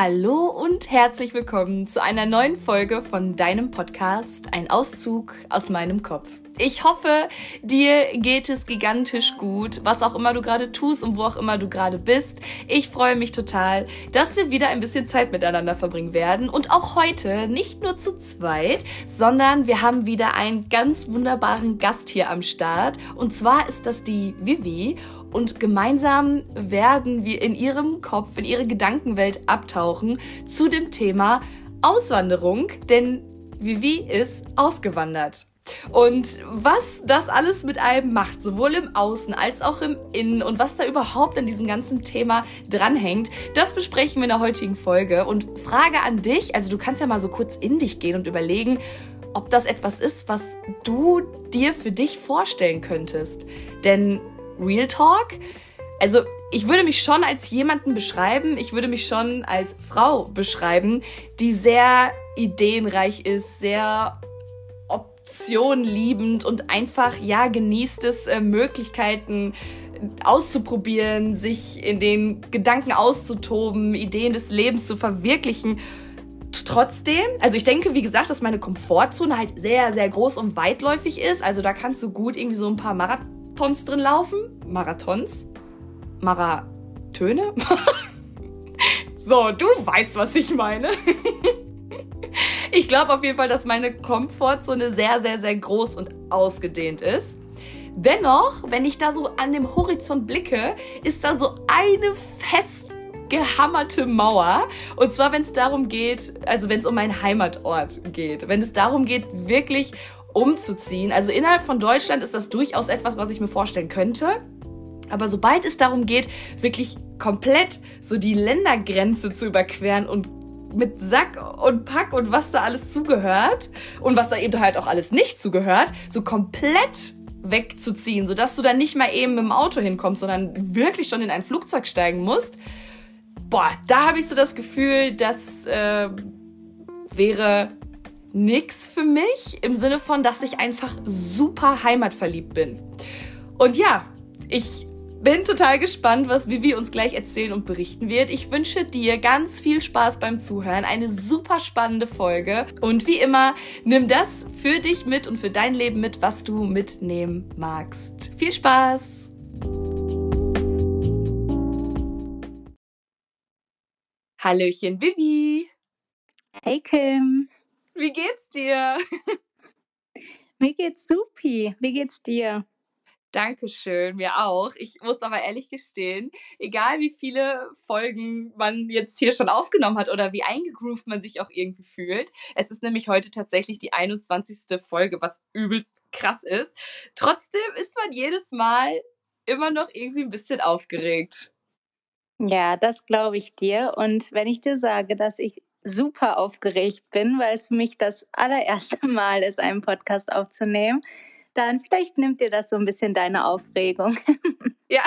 Hallo und herzlich willkommen zu einer neuen Folge von deinem Podcast Ein Auszug aus meinem Kopf. Ich hoffe, dir geht es gigantisch gut, was auch immer du gerade tust und wo auch immer du gerade bist. Ich freue mich total, dass wir wieder ein bisschen Zeit miteinander verbringen werden und auch heute nicht nur zu zweit, sondern wir haben wieder einen ganz wunderbaren Gast hier am Start und zwar ist das die Vivi und gemeinsam werden wir in ihrem Kopf, in ihre Gedankenwelt abtauchen zu dem Thema Auswanderung, denn Vivi ist ausgewandert. Und was das alles mit einem macht, sowohl im Außen als auch im Innen und was da überhaupt an diesem ganzen Thema dranhängt, das besprechen wir in der heutigen Folge. Und Frage an dich, also du kannst ja mal so kurz in dich gehen und überlegen, ob das etwas ist, was du dir für dich vorstellen könntest. Denn Real Talk, also ich würde mich schon als jemanden beschreiben, ich würde mich schon als Frau beschreiben, die sehr ideenreich ist, sehr liebend und einfach, ja, genießt es, äh, Möglichkeiten auszuprobieren, sich in den Gedanken auszutoben, Ideen des Lebens zu verwirklichen. Trotzdem, also ich denke, wie gesagt, dass meine Komfortzone halt sehr, sehr groß und weitläufig ist. Also da kannst du gut irgendwie so ein paar Marathons drin laufen. Marathons? Maratöne? so, du weißt, was ich meine. Ich glaube auf jeden Fall, dass meine Komfortzone sehr, sehr, sehr groß und ausgedehnt ist. Dennoch, wenn ich da so an dem Horizont blicke, ist da so eine festgehammerte Mauer. Und zwar, wenn es darum geht, also wenn es um meinen Heimatort geht, wenn es darum geht, wirklich umzuziehen. Also innerhalb von Deutschland ist das durchaus etwas, was ich mir vorstellen könnte. Aber sobald es darum geht, wirklich komplett so die Ländergrenze zu überqueren und mit Sack und Pack und was da alles zugehört und was da eben halt auch alles nicht zugehört, so komplett wegzuziehen, sodass du dann nicht mal eben mit dem Auto hinkommst, sondern wirklich schon in ein Flugzeug steigen musst. Boah, da habe ich so das Gefühl, das äh, wäre nix für mich im Sinne von, dass ich einfach super heimatverliebt bin. Und ja, ich bin total gespannt, was Vivi uns gleich erzählen und berichten wird. Ich wünsche dir ganz viel Spaß beim Zuhören, eine super spannende Folge und wie immer, nimm das für dich mit und für dein Leben mit, was du mitnehmen magst. Viel Spaß! Hallöchen, Vivi! Hey Kim! Wie geht's dir? Mir geht's supi. Wie geht's dir? Dankeschön, mir auch. Ich muss aber ehrlich gestehen, egal wie viele Folgen man jetzt hier schon aufgenommen hat oder wie eingegroovt man sich auch irgendwie fühlt, es ist nämlich heute tatsächlich die 21. Folge, was übelst krass ist. Trotzdem ist man jedes Mal immer noch irgendwie ein bisschen aufgeregt. Ja, das glaube ich dir. Und wenn ich dir sage, dass ich super aufgeregt bin, weil es für mich das allererste Mal ist, einen Podcast aufzunehmen, dann vielleicht nimmt dir das so ein bisschen deine Aufregung. ja,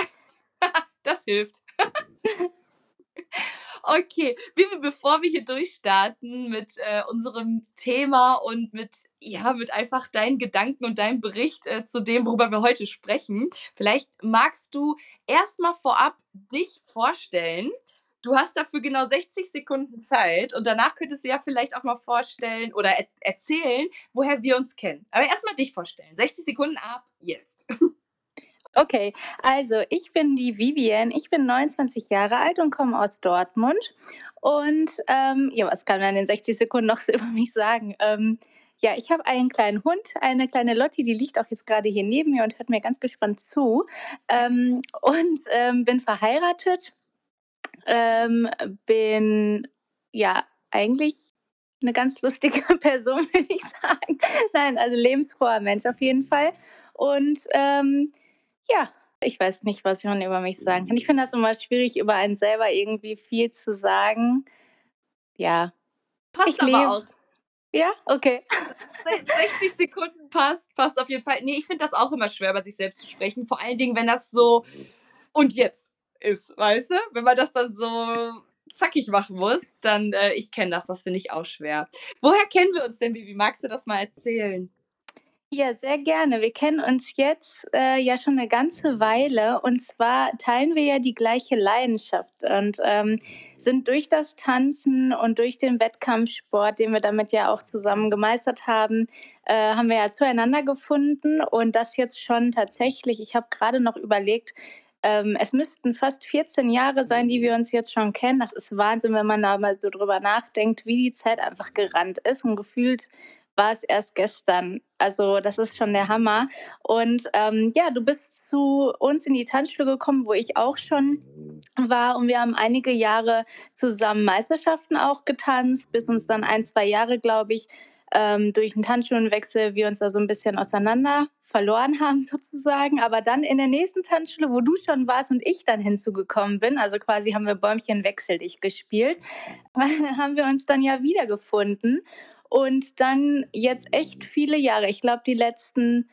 das hilft. Okay, Vivi, bevor wir hier durchstarten mit äh, unserem Thema und mit, ja, mit einfach deinen Gedanken und deinem Bericht äh, zu dem, worüber wir heute sprechen, vielleicht magst du erstmal vorab dich vorstellen Du hast dafür genau 60 Sekunden Zeit und danach könntest du ja vielleicht auch mal vorstellen oder er erzählen, woher wir uns kennen. Aber erstmal dich vorstellen. 60 Sekunden ab jetzt. Okay, also ich bin die Vivian, ich bin 29 Jahre alt und komme aus Dortmund. Und ähm, ja, was kann man in den 60 Sekunden noch über mich sagen? Ähm, ja, ich habe einen kleinen Hund, eine kleine Lotti, die liegt auch jetzt gerade hier neben mir und hört mir ganz gespannt zu. Ähm, und ähm, bin verheiratet ähm, bin ja eigentlich eine ganz lustige Person, würde ich sagen. Nein, also lebensfroher Mensch auf jeden Fall. Und ähm, ja, ich weiß nicht, was man über mich sagen kann. Ich finde das immer schwierig, über einen selber irgendwie viel zu sagen. Ja. Passt ich aber auch. Ja, okay. 60 Sekunden passt, passt auf jeden Fall. Nee, ich finde das auch immer schwer, über sich selbst zu sprechen. Vor allen Dingen, wenn das so und jetzt ist, weißt du? Wenn man das dann so zackig machen muss, dann, äh, ich kenne das, das finde ich auch schwer. Woher kennen wir uns denn, Bibi? Magst du das mal erzählen? Ja, sehr gerne. Wir kennen uns jetzt äh, ja schon eine ganze Weile und zwar teilen wir ja die gleiche Leidenschaft und ähm, sind durch das Tanzen und durch den Wettkampfsport, den wir damit ja auch zusammen gemeistert haben, äh, haben wir ja zueinander gefunden und das jetzt schon tatsächlich. Ich habe gerade noch überlegt, ähm, es müssten fast 14 Jahre sein, die wir uns jetzt schon kennen. Das ist Wahnsinn, wenn man da mal so drüber nachdenkt, wie die Zeit einfach gerannt ist und gefühlt war es erst gestern. Also das ist schon der Hammer. Und ähm, ja, du bist zu uns in die Tanzschule gekommen, wo ich auch schon war. Und wir haben einige Jahre zusammen Meisterschaften auch getanzt, bis uns dann ein, zwei Jahre, glaube ich, ähm, durch einen Tanzschulenwechsel wir uns da so ein bisschen auseinander verloren haben sozusagen. Aber dann in der nächsten Tanzschule, wo du schon warst und ich dann hinzugekommen bin, also quasi haben wir Bäumchen wechsel dich gespielt, haben wir uns dann ja wiedergefunden und dann jetzt echt viele Jahre, ich glaube die letzten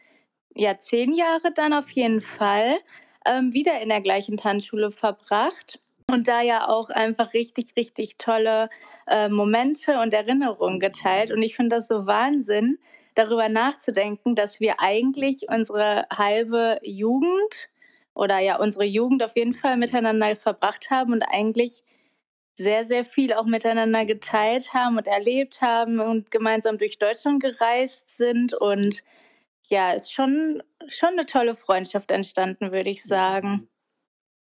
ja, zehn Jahre dann auf jeden Fall, ähm, wieder in der gleichen Tanzschule verbracht. Und da ja auch einfach richtig, richtig tolle äh, Momente und Erinnerungen geteilt. Und ich finde das so Wahnsinn, darüber nachzudenken, dass wir eigentlich unsere halbe Jugend oder ja unsere Jugend auf jeden Fall miteinander verbracht haben und eigentlich sehr, sehr viel auch miteinander geteilt haben und erlebt haben und gemeinsam durch Deutschland gereist sind. Und ja, ist schon, schon eine tolle Freundschaft entstanden, würde ich sagen.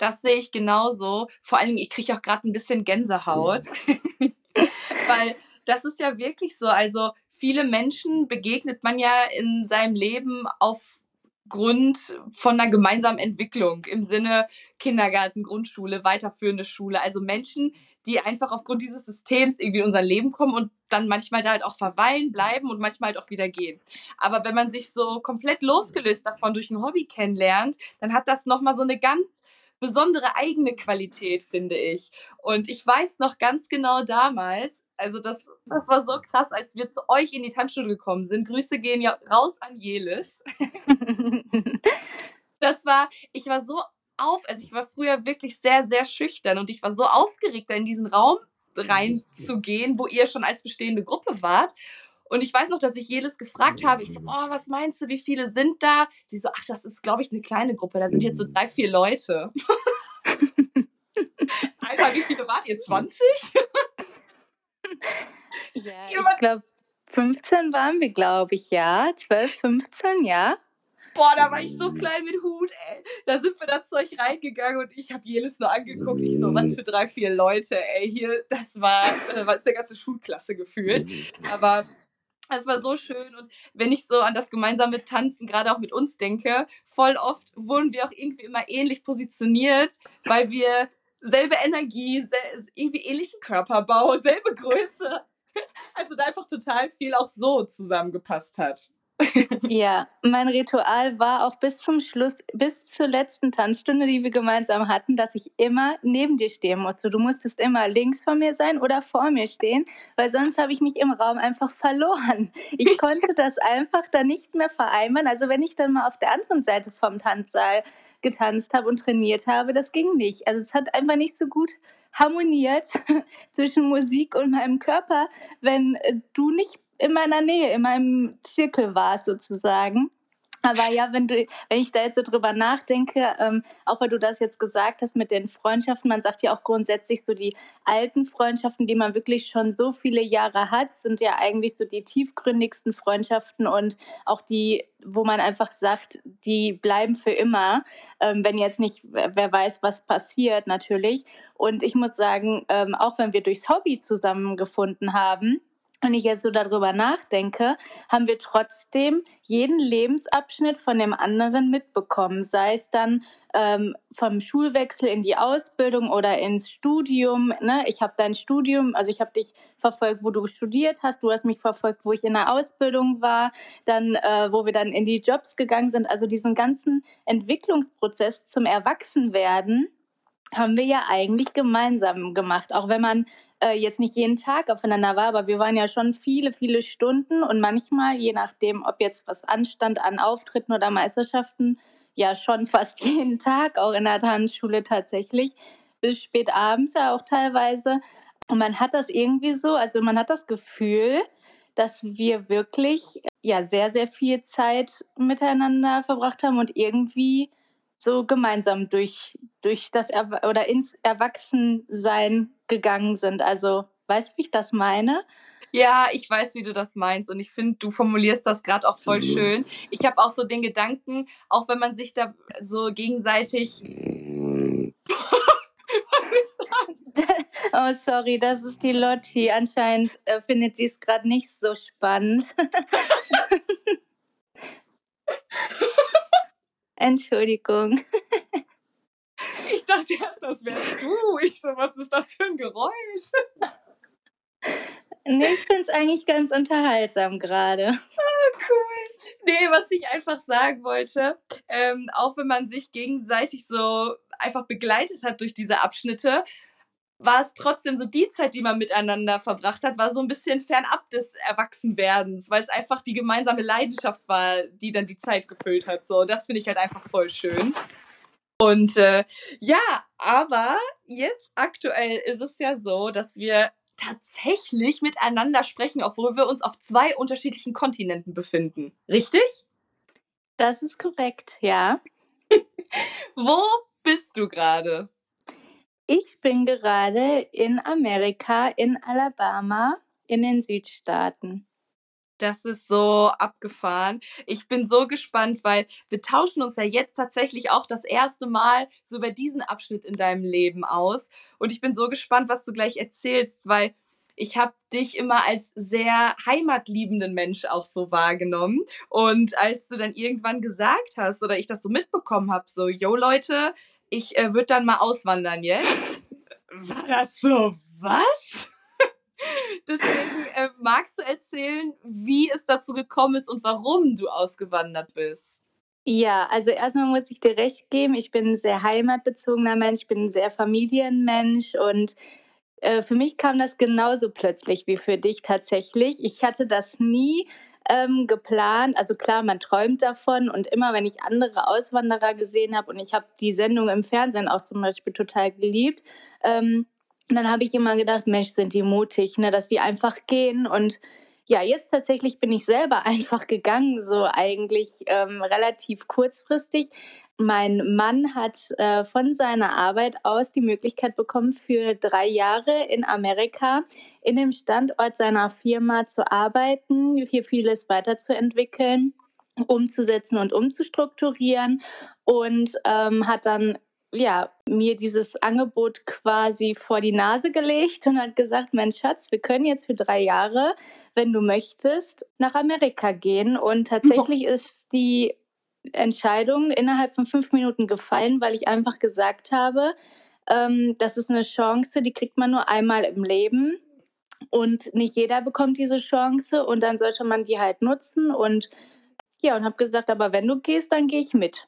Das sehe ich genauso. Vor allen Dingen, ich kriege auch gerade ein bisschen Gänsehaut. Weil das ist ja wirklich so. Also viele Menschen begegnet man ja in seinem Leben auf Grund von einer gemeinsamen Entwicklung im Sinne Kindergarten, Grundschule, weiterführende Schule. Also Menschen, die einfach aufgrund dieses Systems irgendwie in unser Leben kommen und dann manchmal da halt auch verweilen, bleiben und manchmal halt auch wieder gehen. Aber wenn man sich so komplett losgelöst davon durch ein Hobby kennenlernt, dann hat das nochmal so eine ganz besondere eigene Qualität, finde ich. Und ich weiß noch ganz genau damals, also das, das war so krass, als wir zu euch in die Tanzschule gekommen sind. Grüße gehen ja raus an Jelis. das war, ich war so auf, also ich war früher wirklich sehr, sehr schüchtern und ich war so aufgeregt, da in diesen Raum reinzugehen, wo ihr schon als bestehende Gruppe wart. Und ich weiß noch, dass ich Jelis gefragt habe, ich so, oh, was meinst du, wie viele sind da? Sie so, ach, das ist, glaube ich, eine kleine Gruppe, da sind jetzt so drei, vier Leute. Alter, wie viele wart ihr? 20? ja, ich glaube, 15 waren wir, glaube ich, ja. 12, 15, ja. Boah, da war ich so klein mit Hut, ey. Da sind wir da zu euch reingegangen und ich habe jedes nur angeguckt. Ich so, was für drei, vier Leute, ey. Hier, das war, das war der ganze Schulklasse gefühlt. Aber es war so schön und wenn ich so an das gemeinsame Tanzen gerade auch mit uns denke, voll oft wurden wir auch irgendwie immer ähnlich positioniert, weil wir selbe Energie, sel irgendwie ähnlichen Körperbau, selbe Größe. Also da einfach total viel auch so zusammengepasst hat. Ja, mein Ritual war auch bis zum Schluss, bis zur letzten Tanzstunde, die wir gemeinsam hatten, dass ich immer neben dir stehen musste. Du musstest immer links von mir sein oder vor mir stehen, weil sonst habe ich mich im Raum einfach verloren. Ich konnte das einfach dann nicht mehr vereinbaren. Also wenn ich dann mal auf der anderen Seite vom Tanzsaal getanzt habe und trainiert habe, das ging nicht. Also es hat einfach nicht so gut harmoniert zwischen Musik und meinem Körper, wenn du nicht in meiner Nähe, in meinem Zirkel warst sozusagen. Aber ja, wenn, du, wenn ich da jetzt so drüber nachdenke, ähm, auch weil du das jetzt gesagt hast mit den Freundschaften, man sagt ja auch grundsätzlich so die alten Freundschaften, die man wirklich schon so viele Jahre hat, sind ja eigentlich so die tiefgründigsten Freundschaften und auch die, wo man einfach sagt, die bleiben für immer, ähm, wenn jetzt nicht, wer weiß, was passiert natürlich. Und ich muss sagen, ähm, auch wenn wir durchs Hobby zusammengefunden haben, wenn ich jetzt so darüber nachdenke, haben wir trotzdem jeden Lebensabschnitt von dem anderen mitbekommen, sei es dann ähm, vom Schulwechsel in die Ausbildung oder ins Studium. Ne? Ich habe dein Studium, also ich habe dich verfolgt, wo du studiert hast, du hast mich verfolgt, wo ich in der Ausbildung war, dann äh, wo wir dann in die Jobs gegangen sind. Also diesen ganzen Entwicklungsprozess zum Erwachsenwerden haben wir ja eigentlich gemeinsam gemacht, auch wenn man äh, jetzt nicht jeden Tag aufeinander war, aber wir waren ja schon viele, viele Stunden und manchmal, je nachdem, ob jetzt was anstand an Auftritten oder Meisterschaften, ja schon fast jeden Tag, auch in der Tanzschule tatsächlich, bis spät abends ja auch teilweise. Und man hat das irgendwie so, also man hat das Gefühl, dass wir wirklich ja sehr, sehr viel Zeit miteinander verbracht haben und irgendwie so gemeinsam durch, durch das er oder ins Erwachsensein gegangen sind. Also, weißt du, wie ich das meine? Ja, ich weiß, wie du das meinst und ich finde, du formulierst das gerade auch voll schön. Ich habe auch so den Gedanken, auch wenn man sich da so gegenseitig. Was ist das? Oh, sorry, das ist die Lotti. Anscheinend äh, findet sie es gerade nicht so spannend. Entschuldigung. Ich dachte erst, das wärst du. Ich so, was ist das für ein Geräusch? Nee, ich finde es eigentlich ganz unterhaltsam gerade. Ah, cool. Nee, was ich einfach sagen wollte, ähm, auch wenn man sich gegenseitig so einfach begleitet hat durch diese Abschnitte, war es trotzdem so die Zeit, die man miteinander verbracht hat, war so ein bisschen fernab des Erwachsenwerdens, weil es einfach die gemeinsame Leidenschaft war, die dann die Zeit gefüllt hat. So, das finde ich halt einfach voll schön. Und äh, ja, aber jetzt aktuell ist es ja so, dass wir tatsächlich miteinander sprechen, obwohl wir uns auf zwei unterschiedlichen Kontinenten befinden. Richtig? Das ist korrekt, ja. Wo bist du gerade? Ich bin gerade in Amerika, in Alabama, in den Südstaaten. Das ist so abgefahren. Ich bin so gespannt, weil wir tauschen uns ja jetzt tatsächlich auch das erste Mal so über diesen Abschnitt in deinem Leben aus. Und ich bin so gespannt, was du gleich erzählst, weil ich habe dich immer als sehr heimatliebenden Mensch auch so wahrgenommen. Und als du dann irgendwann gesagt hast oder ich das so mitbekommen habe, so, yo Leute, ich äh, würde dann mal auswandern jetzt. War das so, was? Deswegen äh, magst du erzählen, wie es dazu gekommen ist und warum du ausgewandert bist? Ja, also erstmal muss ich dir recht geben, ich bin ein sehr heimatbezogener Mensch, ich bin ein sehr Familienmensch und äh, für mich kam das genauso plötzlich wie für dich tatsächlich. Ich hatte das nie ähm, geplant. Also klar, man träumt davon und immer, wenn ich andere Auswanderer gesehen habe und ich habe die Sendung im Fernsehen auch zum Beispiel total geliebt, ähm, dann habe ich immer gedacht, Mensch, sind die mutig, ne, dass die einfach gehen und ja, jetzt tatsächlich bin ich selber einfach gegangen, so eigentlich ähm, relativ kurzfristig. Mein Mann hat äh, von seiner Arbeit aus die Möglichkeit bekommen, für drei Jahre in Amerika in dem Standort seiner Firma zu arbeiten, hier vieles weiterzuentwickeln, umzusetzen und umzustrukturieren und ähm, hat dann ja, mir dieses Angebot quasi vor die Nase gelegt und hat gesagt, mein Schatz, wir können jetzt für drei Jahre, wenn du möchtest, nach Amerika gehen. Und tatsächlich ist die Entscheidung innerhalb von fünf Minuten gefallen, weil ich einfach gesagt habe, ähm, das ist eine Chance, die kriegt man nur einmal im Leben. Und nicht jeder bekommt diese Chance und dann sollte man die halt nutzen. Und ja, und habe gesagt, aber wenn du gehst, dann gehe ich mit.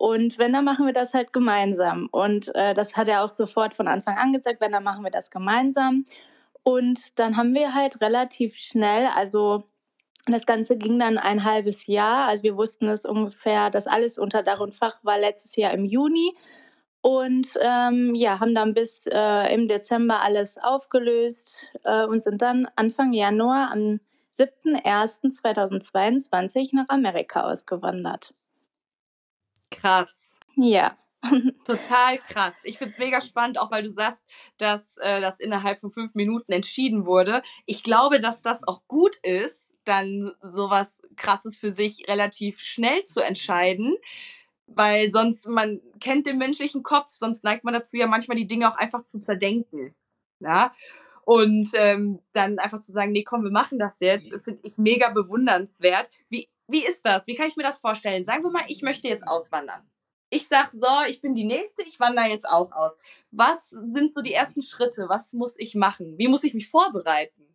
Und wenn, dann machen wir das halt gemeinsam. Und äh, das hat er auch sofort von Anfang an gesagt, wenn, dann machen wir das gemeinsam. Und dann haben wir halt relativ schnell, also das Ganze ging dann ein halbes Jahr. Also wir wussten es ungefähr, dass alles unter Dach und Fach war letztes Jahr im Juni. Und ähm, ja, haben dann bis äh, im Dezember alles aufgelöst äh, und sind dann Anfang Januar am 7.01.2022 nach Amerika ausgewandert. Krass. Ja. Total krass. Ich finde es mega spannend, auch weil du sagst, dass äh, das innerhalb von fünf Minuten entschieden wurde. Ich glaube, dass das auch gut ist, dann sowas Krasses für sich relativ schnell zu entscheiden, weil sonst, man kennt den menschlichen Kopf, sonst neigt man dazu ja manchmal die Dinge auch einfach zu zerdenken. Ja? Und ähm, dann einfach zu sagen, nee, komm, wir machen das jetzt, finde ich mega bewundernswert. Wie, wie ist das? Wie kann ich mir das vorstellen? Sagen wir mal, ich möchte jetzt auswandern. Ich sag so, ich bin die Nächste, ich wandere jetzt auch aus. Was sind so die ersten Schritte? Was muss ich machen? Wie muss ich mich vorbereiten?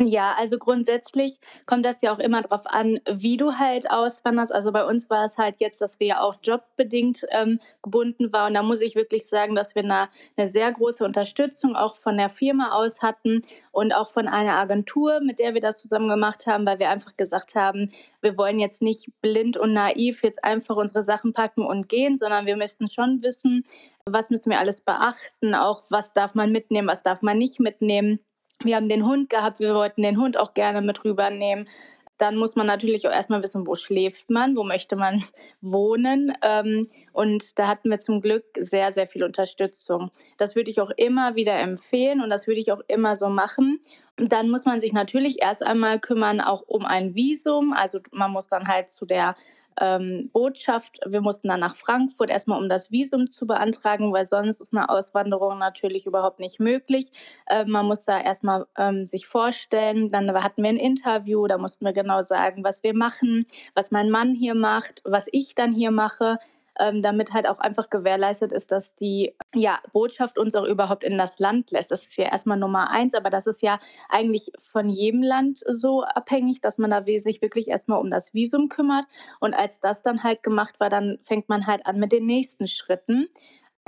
Ja, also grundsätzlich kommt das ja auch immer darauf an, wie du halt auswanderst. Also bei uns war es halt jetzt, dass wir ja auch jobbedingt ähm, gebunden waren. Und da muss ich wirklich sagen, dass wir eine, eine sehr große Unterstützung auch von der Firma aus hatten und auch von einer Agentur, mit der wir das zusammen gemacht haben, weil wir einfach gesagt haben, wir wollen jetzt nicht blind und naiv jetzt einfach unsere Sachen packen und gehen, sondern wir müssen schon wissen, was müssen wir alles beachten, auch was darf man mitnehmen, was darf man nicht mitnehmen. Wir haben den Hund gehabt, wir wollten den Hund auch gerne mit rübernehmen. Dann muss man natürlich auch erstmal wissen, wo schläft man, wo möchte man wohnen. Ähm, und da hatten wir zum Glück sehr, sehr viel Unterstützung. Das würde ich auch immer wieder empfehlen und das würde ich auch immer so machen. Und dann muss man sich natürlich erst einmal kümmern, auch um ein Visum. Also man muss dann halt zu der ähm, Botschaft. Wir mussten dann nach Frankfurt erstmal, um das Visum zu beantragen, weil sonst ist eine Auswanderung natürlich überhaupt nicht möglich. Äh, man muss da erstmal ähm, sich vorstellen. Dann hatten wir ein Interview, da mussten wir genau sagen, was wir machen, was mein Mann hier macht, was ich dann hier mache ähm, damit halt auch einfach gewährleistet ist, dass die ja, Botschaft uns auch überhaupt in das Land lässt. Das ist ja erstmal Nummer eins, aber das ist ja eigentlich von jedem Land so abhängig, dass man da sich wirklich erstmal um das Visum kümmert. Und als das dann halt gemacht war, dann fängt man halt an mit den nächsten Schritten.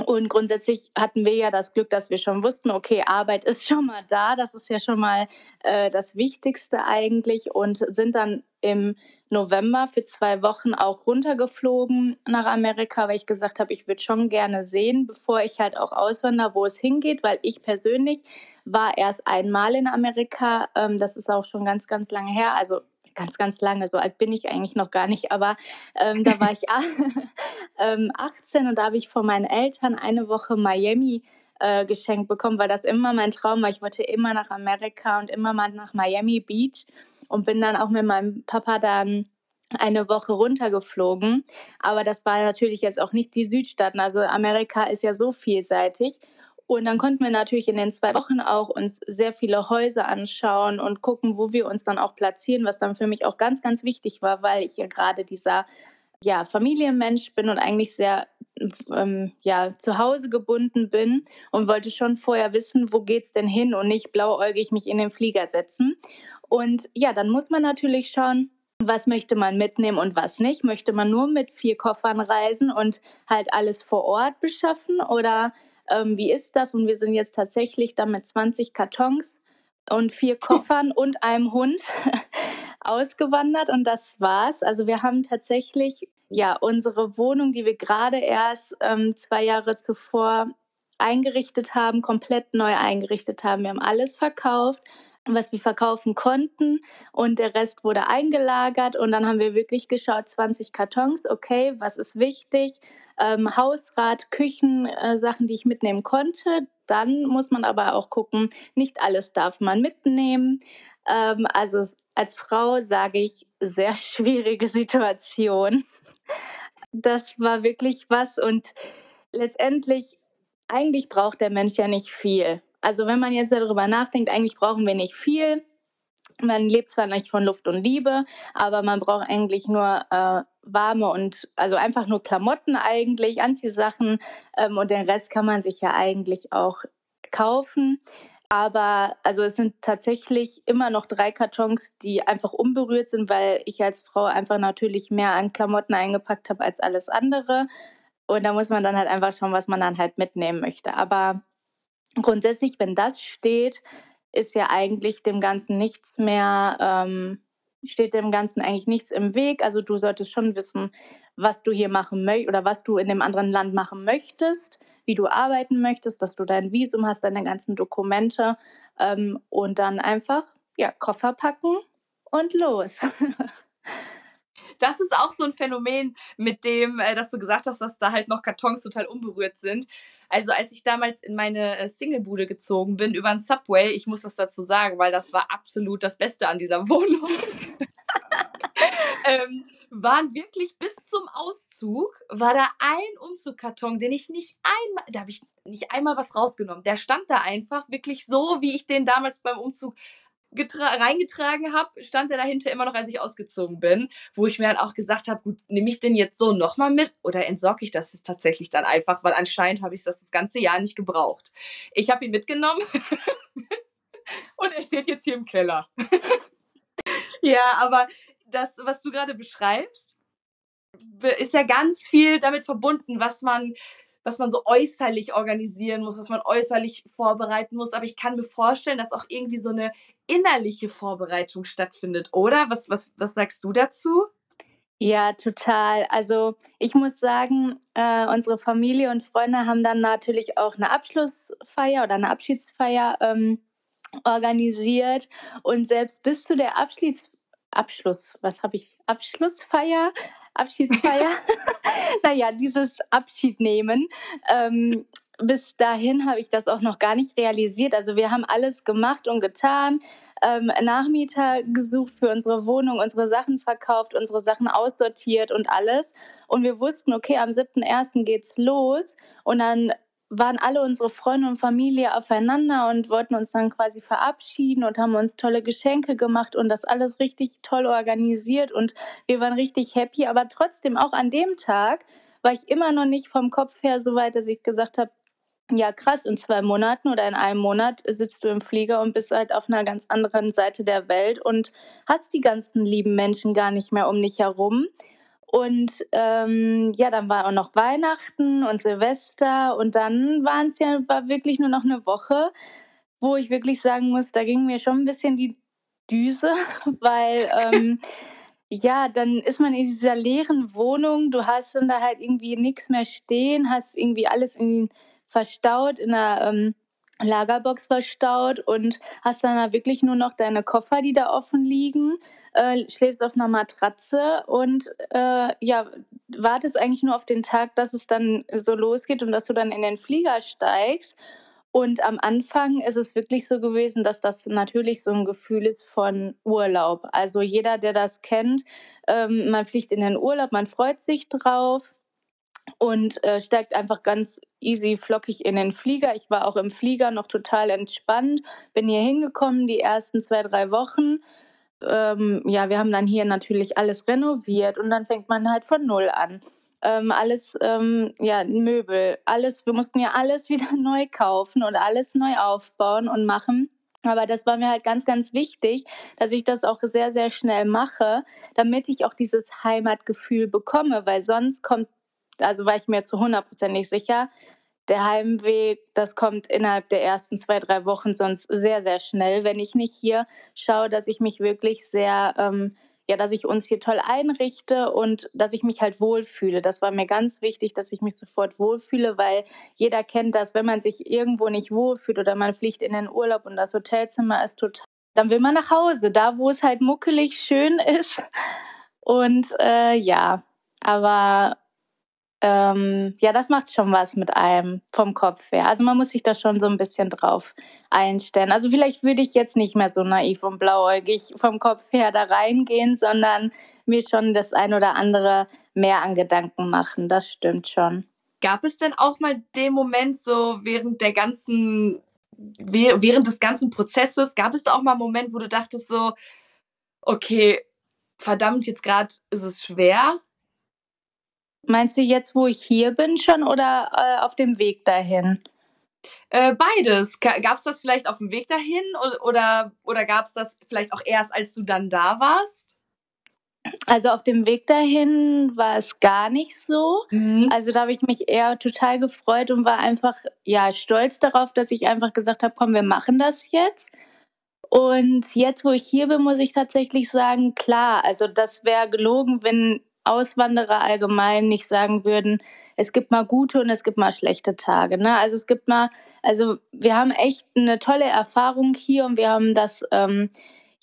Und grundsätzlich hatten wir ja das Glück, dass wir schon wussten, okay, Arbeit ist schon mal da, das ist ja schon mal äh, das Wichtigste eigentlich und sind dann im November für zwei Wochen auch runtergeflogen nach Amerika, weil ich gesagt habe, ich würde schon gerne sehen, bevor ich halt auch auswandere, wo es hingeht, weil ich persönlich war erst einmal in Amerika, ähm, das ist auch schon ganz, ganz lange her, also ganz, ganz lange, so alt bin ich eigentlich noch gar nicht, aber ähm, da war ich ähm, 18 und da habe ich von meinen Eltern eine Woche Miami äh, geschenkt bekommen, weil das immer mein Traum war. Ich wollte immer nach Amerika und immer mal nach Miami Beach und bin dann auch mit meinem Papa dann eine Woche runtergeflogen. Aber das war natürlich jetzt auch nicht die Südstaaten. Also Amerika ist ja so vielseitig. Und dann konnten wir natürlich in den zwei Wochen auch uns sehr viele Häuser anschauen und gucken, wo wir uns dann auch platzieren, was dann für mich auch ganz, ganz wichtig war, weil ich ja gerade dieser ja, Familienmensch bin und eigentlich sehr ähm, ja, zu Hause gebunden bin und wollte schon vorher wissen, wo geht's denn hin und nicht blauäugig mich in den Flieger setzen. Und ja, dann muss man natürlich schauen, was möchte man mitnehmen und was nicht? Möchte man nur mit vier Koffern reisen und halt alles vor Ort beschaffen oder ähm, wie ist das? Und wir sind jetzt tatsächlich da mit 20 Kartons und vier Koffern und einem Hund ausgewandert und das war's. Also wir haben tatsächlich ja unsere Wohnung, die wir gerade erst ähm, zwei Jahre zuvor eingerichtet haben, komplett neu eingerichtet haben. Wir haben alles verkauft, was wir verkaufen konnten und der Rest wurde eingelagert und dann haben wir wirklich geschaut, 20 Kartons, okay, was ist wichtig, ähm, Hausrat, Küchensachen, äh, die ich mitnehmen konnte. Dann muss man aber auch gucken, nicht alles darf man mitnehmen. Ähm, also als Frau sage ich, sehr schwierige Situation. Das war wirklich was und letztendlich, eigentlich braucht der Mensch ja nicht viel. Also wenn man jetzt darüber nachdenkt, eigentlich brauchen wir nicht viel. Man lebt zwar nicht von Luft und Liebe, aber man braucht eigentlich nur äh, warme und also einfach nur Klamotten eigentlich, Anziehsachen ähm, und den Rest kann man sich ja eigentlich auch kaufen. Aber also es sind tatsächlich immer noch drei Kartons, die einfach unberührt sind, weil ich als Frau einfach natürlich mehr an Klamotten eingepackt habe als alles andere. Und da muss man dann halt einfach schauen, was man dann halt mitnehmen möchte. Aber grundsätzlich, wenn das steht, ist ja eigentlich dem Ganzen nichts mehr, ähm, steht dem Ganzen eigentlich nichts im Weg. Also du solltest schon wissen, was du hier machen möchtest oder was du in dem anderen Land machen möchtest, wie du arbeiten möchtest, dass du dein Visum hast, deine ganzen Dokumente ähm, und dann einfach ja, Koffer packen und los. das ist auch so ein Phänomen, mit dem, äh, dass du gesagt hast, dass da halt noch Kartons total unberührt sind. Also als ich damals in meine äh, Singlebude gezogen bin über ein Subway, ich muss das dazu sagen, weil das war absolut das Beste an dieser Wohnung. ähm, waren wirklich bis zum Auszug, war da ein Umzugkarton, den ich nicht einmal, da habe ich nicht einmal was rausgenommen. Der stand da einfach wirklich so, wie ich den damals beim Umzug reingetragen habe, stand er dahinter immer noch, als ich ausgezogen bin, wo ich mir dann auch gesagt habe, gut, nehme ich den jetzt so nochmal mit oder entsorge ich das jetzt tatsächlich dann einfach, weil anscheinend habe ich das das ganze Jahr nicht gebraucht. Ich habe ihn mitgenommen und er steht jetzt hier im Keller. ja, aber das, was du gerade beschreibst, ist ja ganz viel damit verbunden, was man was man so äußerlich organisieren muss, was man äußerlich vorbereiten muss. Aber ich kann mir vorstellen, dass auch irgendwie so eine innerliche Vorbereitung stattfindet, oder? Was, was, was sagst du dazu? Ja, total. Also ich muss sagen, äh, unsere Familie und Freunde haben dann natürlich auch eine Abschlussfeier oder eine Abschiedsfeier ähm, organisiert und selbst bis zu der Abschluss, Abschluss, was habe ich, Abschlussfeier, Abschiedsfeier, naja, dieses Abschied nehmen. Ähm, bis dahin habe ich das auch noch gar nicht realisiert. Also wir haben alles gemacht und getan, ähm, Nachmieter gesucht für unsere Wohnung, unsere Sachen verkauft, unsere Sachen aussortiert und alles. Und wir wussten, okay, am 7.1. geht's los. Und dann waren alle unsere Freunde und Familie aufeinander und wollten uns dann quasi verabschieden und haben uns tolle Geschenke gemacht und das alles richtig toll organisiert und wir waren richtig happy. Aber trotzdem, auch an dem Tag war ich immer noch nicht vom Kopf her so weit, dass ich gesagt habe, ja krass, in zwei Monaten oder in einem Monat sitzt du im Flieger und bist halt auf einer ganz anderen Seite der Welt und hast die ganzen lieben Menschen gar nicht mehr um dich herum. Und ähm, ja, dann war auch noch Weihnachten und Silvester und dann waren es ja war wirklich nur noch eine Woche, wo ich wirklich sagen muss, da ging mir schon ein bisschen die Düse, weil ähm, ja, dann ist man in dieser leeren Wohnung, du hast dann da halt irgendwie nichts mehr stehen, hast irgendwie alles in, verstaut in einer ähm, Lagerbox verstaut und hast dann da wirklich nur noch deine Koffer, die da offen liegen, äh, schläfst auf einer Matratze und äh, ja, wartest eigentlich nur auf den Tag, dass es dann so losgeht und dass du dann in den Flieger steigst. Und am Anfang ist es wirklich so gewesen, dass das natürlich so ein Gefühl ist von Urlaub. Also jeder, der das kennt, ähm, man fliegt in den Urlaub, man freut sich drauf und äh, steigt einfach ganz easy flockig in den Flieger. Ich war auch im Flieger noch total entspannt, bin hier hingekommen die ersten zwei, drei Wochen. Ähm, ja, wir haben dann hier natürlich alles renoviert und dann fängt man halt von Null an. Ähm, alles, ähm, ja, Möbel, alles, wir mussten ja alles wieder neu kaufen und alles neu aufbauen und machen. Aber das war mir halt ganz, ganz wichtig, dass ich das auch sehr, sehr schnell mache, damit ich auch dieses Heimatgefühl bekomme, weil sonst kommt also war ich mir zu 100% nicht sicher. Der Heimweg, das kommt innerhalb der ersten zwei, drei Wochen sonst sehr, sehr schnell, wenn ich nicht hier schaue, dass ich mich wirklich sehr, ähm, ja, dass ich uns hier toll einrichte und dass ich mich halt wohlfühle. Das war mir ganz wichtig, dass ich mich sofort wohlfühle, weil jeder kennt das, wenn man sich irgendwo nicht wohlfühlt oder man fliegt in den Urlaub und das Hotelzimmer ist total, dann will man nach Hause, da wo es halt muckelig schön ist. Und äh, ja, aber ähm, ja, das macht schon was mit einem vom Kopf her. Also man muss sich da schon so ein bisschen drauf einstellen. Also vielleicht würde ich jetzt nicht mehr so naiv und blauäugig vom Kopf her da reingehen, sondern mir schon das ein oder andere mehr an Gedanken machen. Das stimmt schon. Gab es denn auch mal den Moment so während der ganzen, während des ganzen Prozesses, gab es da auch mal einen Moment, wo du dachtest so, okay, verdammt, jetzt gerade ist es schwer, Meinst du jetzt, wo ich hier bin schon oder äh, auf dem Weg dahin? Äh, beides. Gab es das vielleicht auf dem Weg dahin oder, oder gab es das vielleicht auch erst, als du dann da warst? Also auf dem Weg dahin war es gar nicht so. Mhm. Also da habe ich mich eher total gefreut und war einfach ja stolz darauf, dass ich einfach gesagt habe, komm, wir machen das jetzt. Und jetzt, wo ich hier bin, muss ich tatsächlich sagen, klar, also das wäre gelogen, wenn Auswanderer allgemein nicht sagen würden, es gibt mal gute und es gibt mal schlechte Tage. Ne? Also es gibt mal, also wir haben echt eine tolle Erfahrung hier und wir haben das ähm,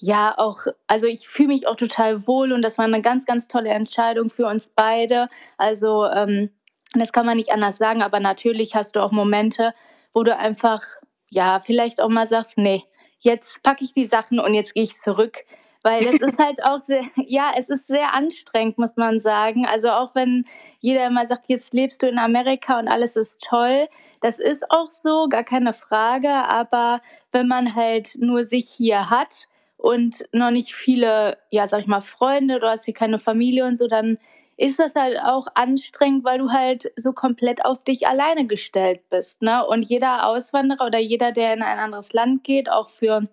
ja auch, also ich fühle mich auch total wohl und das war eine ganz, ganz tolle Entscheidung für uns beide. Also ähm, das kann man nicht anders sagen, aber natürlich hast du auch Momente, wo du einfach, ja, vielleicht auch mal sagst, nee, jetzt packe ich die Sachen und jetzt gehe ich zurück weil es ist halt auch sehr, ja, es ist sehr anstrengend, muss man sagen. Also auch wenn jeder immer sagt, jetzt lebst du in Amerika und alles ist toll, das ist auch so, gar keine Frage. Aber wenn man halt nur sich hier hat und noch nicht viele, ja, sag ich mal, Freunde, du hast hier keine Familie und so, dann ist das halt auch anstrengend, weil du halt so komplett auf dich alleine gestellt bist. Ne? Und jeder Auswanderer oder jeder, der in ein anderes Land geht, auch für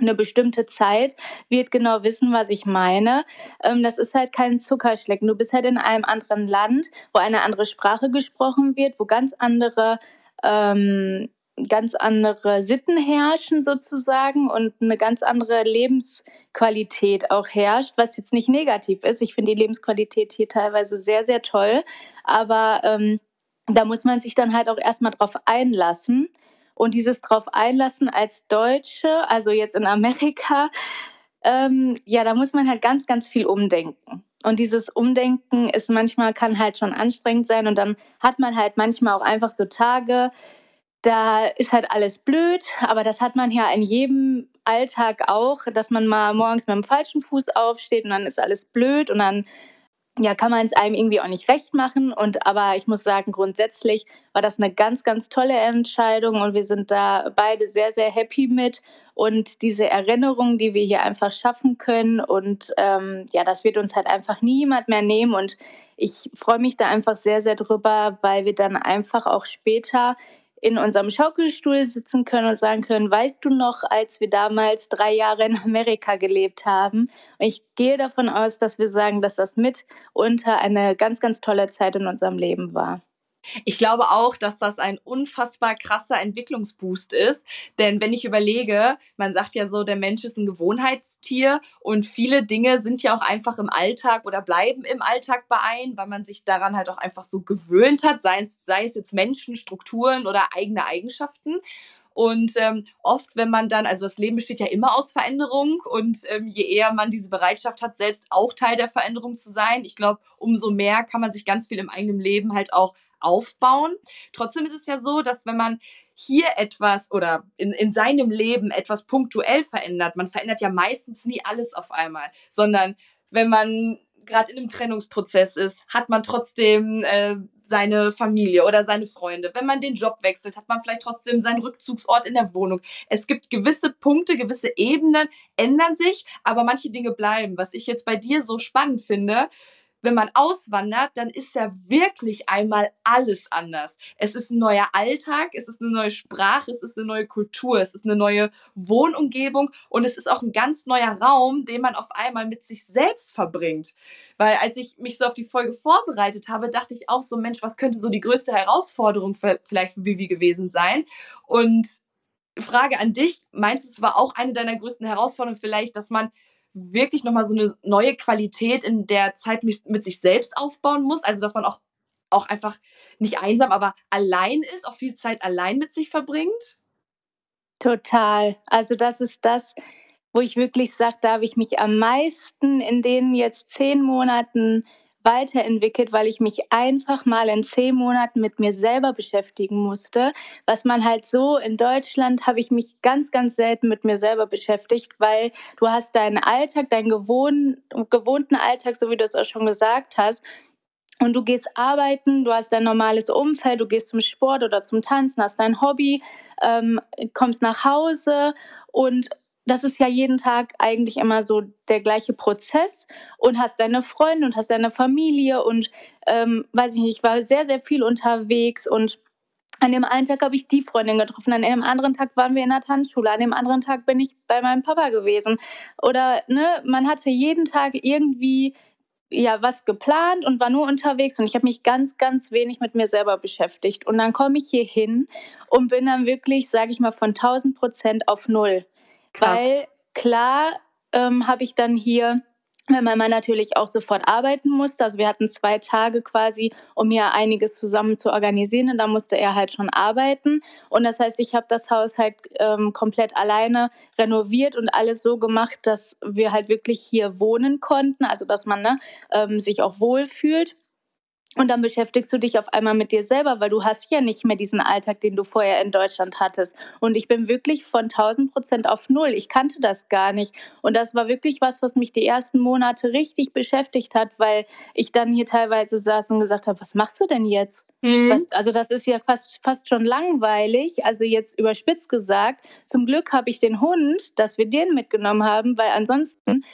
eine bestimmte Zeit wird genau wissen, was ich meine. Ähm, das ist halt kein Zuckerschlecken. Du bist halt in einem anderen Land, wo eine andere Sprache gesprochen wird, wo ganz andere ähm, ganz andere Sitten herrschen sozusagen und eine ganz andere Lebensqualität auch herrscht, was jetzt nicht negativ ist. Ich finde die Lebensqualität hier teilweise sehr, sehr toll, aber ähm, da muss man sich dann halt auch erstmal drauf einlassen. Und dieses drauf einlassen als Deutsche, also jetzt in Amerika, ähm, ja, da muss man halt ganz, ganz viel umdenken. Und dieses Umdenken ist manchmal, kann halt schon anstrengend sein. Und dann hat man halt manchmal auch einfach so Tage, da ist halt alles blöd, aber das hat man ja in jedem Alltag auch, dass man mal morgens mit dem falschen Fuß aufsteht und dann ist alles blöd und dann ja, kann man es einem irgendwie auch nicht recht machen. Und aber ich muss sagen, grundsätzlich war das eine ganz, ganz tolle Entscheidung und wir sind da beide sehr, sehr happy mit. Und diese Erinnerung, die wir hier einfach schaffen können und ähm, ja, das wird uns halt einfach niemand mehr nehmen. Und ich freue mich da einfach sehr, sehr drüber, weil wir dann einfach auch später in unserem Schaukelstuhl sitzen können und sagen können, weißt du noch, als wir damals drei Jahre in Amerika gelebt haben? Und ich gehe davon aus, dass wir sagen, dass das mitunter eine ganz, ganz tolle Zeit in unserem Leben war. Ich glaube auch, dass das ein unfassbar krasser Entwicklungsboost ist. Denn wenn ich überlege, man sagt ja so, der Mensch ist ein Gewohnheitstier und viele Dinge sind ja auch einfach im Alltag oder bleiben im Alltag bei ein, weil man sich daran halt auch einfach so gewöhnt hat, sei es, sei es jetzt Menschen, Strukturen oder eigene Eigenschaften. Und ähm, oft, wenn man dann, also das Leben besteht ja immer aus Veränderung und ähm, je eher man diese Bereitschaft hat, selbst auch Teil der Veränderung zu sein, ich glaube, umso mehr kann man sich ganz viel im eigenen Leben halt auch aufbauen. Trotzdem ist es ja so, dass wenn man hier etwas oder in, in seinem Leben etwas punktuell verändert, man verändert ja meistens nie alles auf einmal, sondern wenn man gerade in einem Trennungsprozess ist, hat man trotzdem äh, seine Familie oder seine Freunde. Wenn man den Job wechselt, hat man vielleicht trotzdem seinen Rückzugsort in der Wohnung. Es gibt gewisse Punkte, gewisse Ebenen ändern sich, aber manche Dinge bleiben. Was ich jetzt bei dir so spannend finde, wenn man auswandert, dann ist ja wirklich einmal alles anders. Es ist ein neuer Alltag, es ist eine neue Sprache, es ist eine neue Kultur, es ist eine neue Wohnumgebung und es ist auch ein ganz neuer Raum, den man auf einmal mit sich selbst verbringt. Weil als ich mich so auf die Folge vorbereitet habe, dachte ich auch so, Mensch, was könnte so die größte Herausforderung vielleicht für Vivi gewesen sein? Und Frage an dich, meinst du, es war auch eine deiner größten Herausforderungen vielleicht, dass man wirklich nochmal so eine neue Qualität in der Zeit mit sich selbst aufbauen muss. Also, dass man auch, auch einfach nicht einsam, aber allein ist, auch viel Zeit allein mit sich verbringt. Total. Also, das ist das, wo ich wirklich sage, da habe ich mich am meisten in den jetzt zehn Monaten weiterentwickelt, weil ich mich einfach mal in zehn Monaten mit mir selber beschäftigen musste. Was man halt so in Deutschland habe ich mich ganz, ganz selten mit mir selber beschäftigt, weil du hast deinen Alltag, deinen gewohn gewohnten Alltag, so wie du es auch schon gesagt hast. Und du gehst arbeiten, du hast dein normales Umfeld, du gehst zum Sport oder zum Tanzen, hast dein Hobby, ähm, kommst nach Hause und das ist ja jeden Tag eigentlich immer so der gleiche Prozess und hast deine Freunde und hast deine Familie und ähm, weiß ich nicht, ich war sehr, sehr viel unterwegs und an dem einen Tag habe ich die Freundin getroffen, an dem anderen Tag waren wir in der Tanzschule, an dem anderen Tag bin ich bei meinem Papa gewesen. Oder ne, man hatte jeden Tag irgendwie ja was geplant und war nur unterwegs und ich habe mich ganz, ganz wenig mit mir selber beschäftigt. Und dann komme ich hier hin und bin dann wirklich, sage ich mal, von 1000 Prozent auf null. Krass. Weil klar ähm, habe ich dann hier weil mein Mann natürlich auch sofort arbeiten musste. Also wir hatten zwei Tage quasi, um hier einiges zusammen zu organisieren. Und da musste er halt schon arbeiten. Und das heißt, ich habe das Haus halt ähm, komplett alleine renoviert und alles so gemacht, dass wir halt wirklich hier wohnen konnten. Also dass man ne, ähm, sich auch wohlfühlt. Und dann beschäftigst du dich auf einmal mit dir selber, weil du hast ja nicht mehr diesen Alltag, den du vorher in Deutschland hattest. Und ich bin wirklich von 1000 Prozent auf Null. Ich kannte das gar nicht. Und das war wirklich was, was mich die ersten Monate richtig beschäftigt hat, weil ich dann hier teilweise saß und gesagt habe, was machst du denn jetzt? Mhm. Was, also das ist ja fast, fast schon langweilig, also jetzt überspitzt gesagt. Zum Glück habe ich den Hund, dass wir den mitgenommen haben, weil ansonsten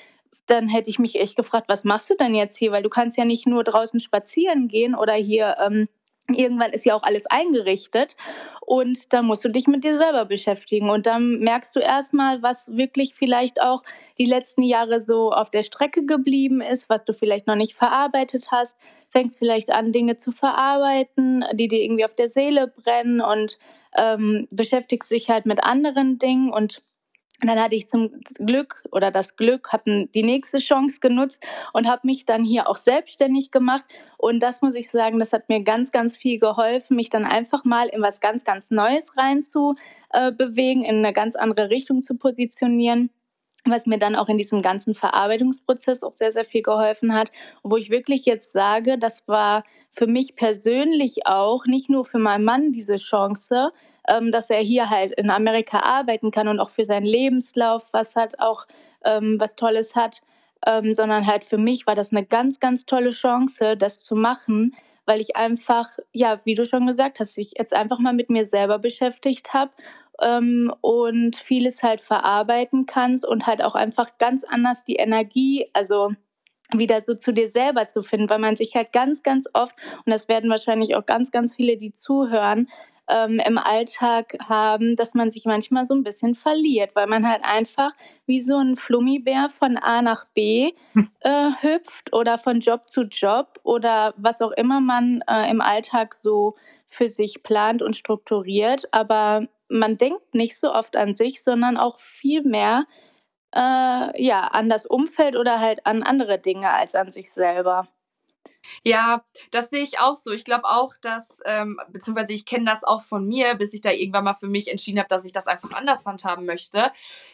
dann hätte ich mich echt gefragt, was machst du denn jetzt hier? Weil du kannst ja nicht nur draußen spazieren gehen oder hier ähm, irgendwann ist ja auch alles eingerichtet und da musst du dich mit dir selber beschäftigen und dann merkst du erstmal, was wirklich vielleicht auch die letzten Jahre so auf der Strecke geblieben ist, was du vielleicht noch nicht verarbeitet hast, fängst vielleicht an, Dinge zu verarbeiten, die dir irgendwie auf der Seele brennen und ähm, beschäftigst dich halt mit anderen Dingen und Und dann hatte ich zum Glück oder das Glück, hatten die nächste Chance genutzt und habe mich dann hier auch selbstständig gemacht. Und das muss ich sagen, das hat mir ganz, ganz viel geholfen, mich dann einfach mal in was ganz, ganz Neues rein zu äh, bewegen, in eine ganz andere Richtung zu positionieren was mir dann auch in diesem ganzen Verarbeitungsprozess auch sehr, sehr viel geholfen hat, wo ich wirklich jetzt sage, das war für mich persönlich auch, nicht nur für meinen Mann diese Chance, ähm, dass er hier halt in Amerika arbeiten kann und auch für seinen Lebenslauf, was halt auch ähm, was Tolles hat, ähm, sondern halt für mich war das eine ganz, ganz tolle Chance, das zu machen, weil ich einfach, ja, wie du schon gesagt hast, ich jetzt einfach mal mit mir selber beschäftigt habe ähm, und vieles halt verarbeiten kannst und halt auch einfach ganz anders die Energie, also wieder so zu dir selber zu finden, weil man sich halt ganz, ganz oft, und das werden wahrscheinlich auch ganz, ganz viele, die zuhören, ähm, im Alltag haben, dass man sich manchmal so ein bisschen verliert, weil man halt einfach wie so ein Flummibär von A nach B äh, hüpft oder von Job zu Job oder was auch immer man äh, im Alltag so für sich plant und strukturiert. Aber man denkt nicht so oft an sich, sondern auch viel mehr äh, ja, an das Umfeld oder halt an andere Dinge als an sich selber. Ja, das sehe ich auch so. Ich glaube auch, dass, ähm, beziehungsweise ich kenne das auch von mir, bis ich da irgendwann mal für mich entschieden habe, dass ich das einfach anders handhaben möchte,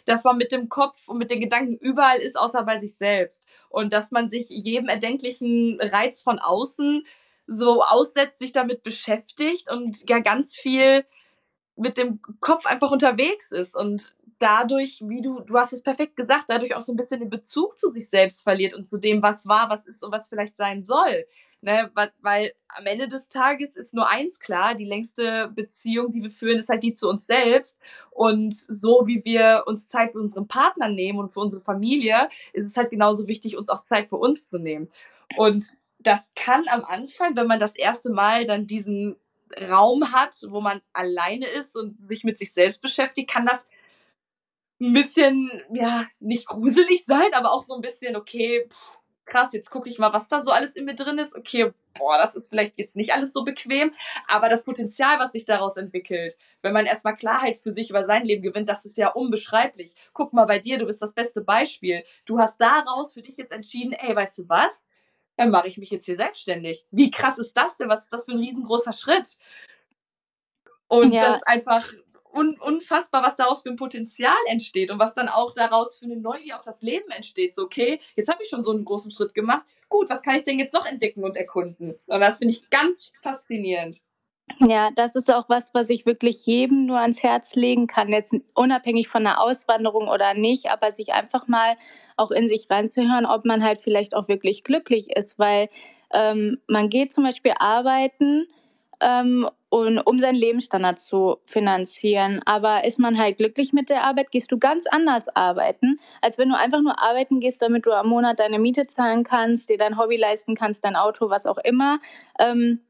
dass man mit dem Kopf und mit den Gedanken überall ist, außer bei sich selbst. Und dass man sich jedem erdenklichen Reiz von außen so aussetzt, sich damit beschäftigt und ja ganz viel mit dem Kopf einfach unterwegs ist und dadurch, wie du, du hast es perfekt gesagt, dadurch auch so ein bisschen den Bezug zu sich selbst verliert und zu dem, was war, was ist und was vielleicht sein soll. Ne? Weil, weil am Ende des Tages ist nur eins klar, die längste Beziehung, die wir führen, ist halt die zu uns selbst. Und so wie wir uns Zeit für unseren Partner nehmen und für unsere Familie, ist es halt genauso wichtig, uns auch Zeit für uns zu nehmen. Und das kann am Anfang, wenn man das erste Mal dann diesen Raum hat, wo man alleine ist und sich mit sich selbst beschäftigt, kann das ein bisschen, ja, nicht gruselig sein, aber auch so ein bisschen, okay, pff, krass, jetzt gucke ich mal, was da so alles in mir drin ist. Okay, boah, das ist vielleicht jetzt nicht alles so bequem, aber das Potenzial, was sich daraus entwickelt, wenn man erstmal Klarheit für sich über sein Leben gewinnt, das ist ja unbeschreiblich. Guck mal bei dir, du bist das beste Beispiel. Du hast daraus für dich jetzt entschieden, ey, weißt du was? dann mache ich mich jetzt hier selbstständig. Wie krass ist das denn? Was ist das für ein riesengroßer Schritt? Und ja. das ist einfach un unfassbar, was daraus für ein Potenzial entsteht und was dann auch daraus für eine Neugier auf das Leben entsteht. So, okay, jetzt habe ich schon so einen großen Schritt gemacht. Gut, was kann ich denn jetzt noch entdecken und erkunden? Und das finde ich ganz faszinierend. Ja, das ist auch was, was ich wirklich jedem nur ans Herz legen kann, jetzt unabhängig von der Auswanderung oder nicht, aber sich einfach mal auch in sich reinzuhören, ob man halt vielleicht auch wirklich glücklich ist, weil ähm, man geht zum Beispiel arbeiten, ähm, und, um seinen Lebensstandard zu finanzieren. Aber ist man halt glücklich mit der Arbeit, gehst du ganz anders arbeiten, als wenn du einfach nur arbeiten gehst, damit du am Monat deine Miete zahlen kannst, dir dein Hobby leisten kannst, dein Auto, was auch immer. Ähm,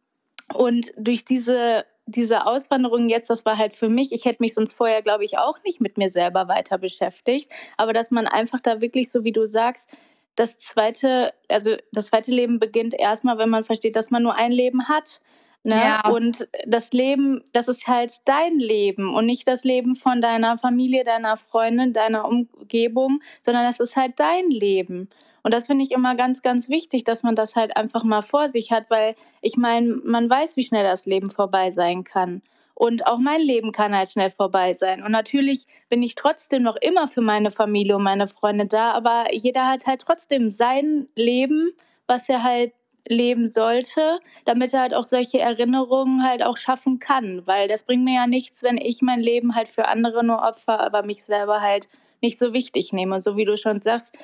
und durch diese diese Auswanderung jetzt, das war halt für mich, ich hätte mich sonst vorher, glaube ich, auch nicht mit mir selber weiter beschäftigt. Aber dass man einfach da wirklich, so wie du sagst, das zweite, also das zweite Leben beginnt erstmal, wenn man versteht, dass man nur ein Leben hat Ne? Ja. Und das Leben, das ist halt dein Leben und nicht das Leben von deiner Familie, deiner Freundin, deiner Umgebung, sondern das ist halt dein Leben. Und das finde ich immer ganz, ganz wichtig, dass man das halt einfach mal vor sich hat, weil ich meine, man weiß, wie schnell das Leben vorbei sein kann. Und auch mein Leben kann halt schnell vorbei sein. Und natürlich bin ich trotzdem noch immer für meine Familie und meine Freunde da, aber jeder hat halt trotzdem sein Leben, was er halt leben sollte, damit er halt auch solche Erinnerungen halt auch schaffen kann. Weil das bringt mir ja nichts, wenn ich mein Leben halt für andere nur opfer, aber mich selber halt nicht so wichtig nehme. Und so wie du schon sagst,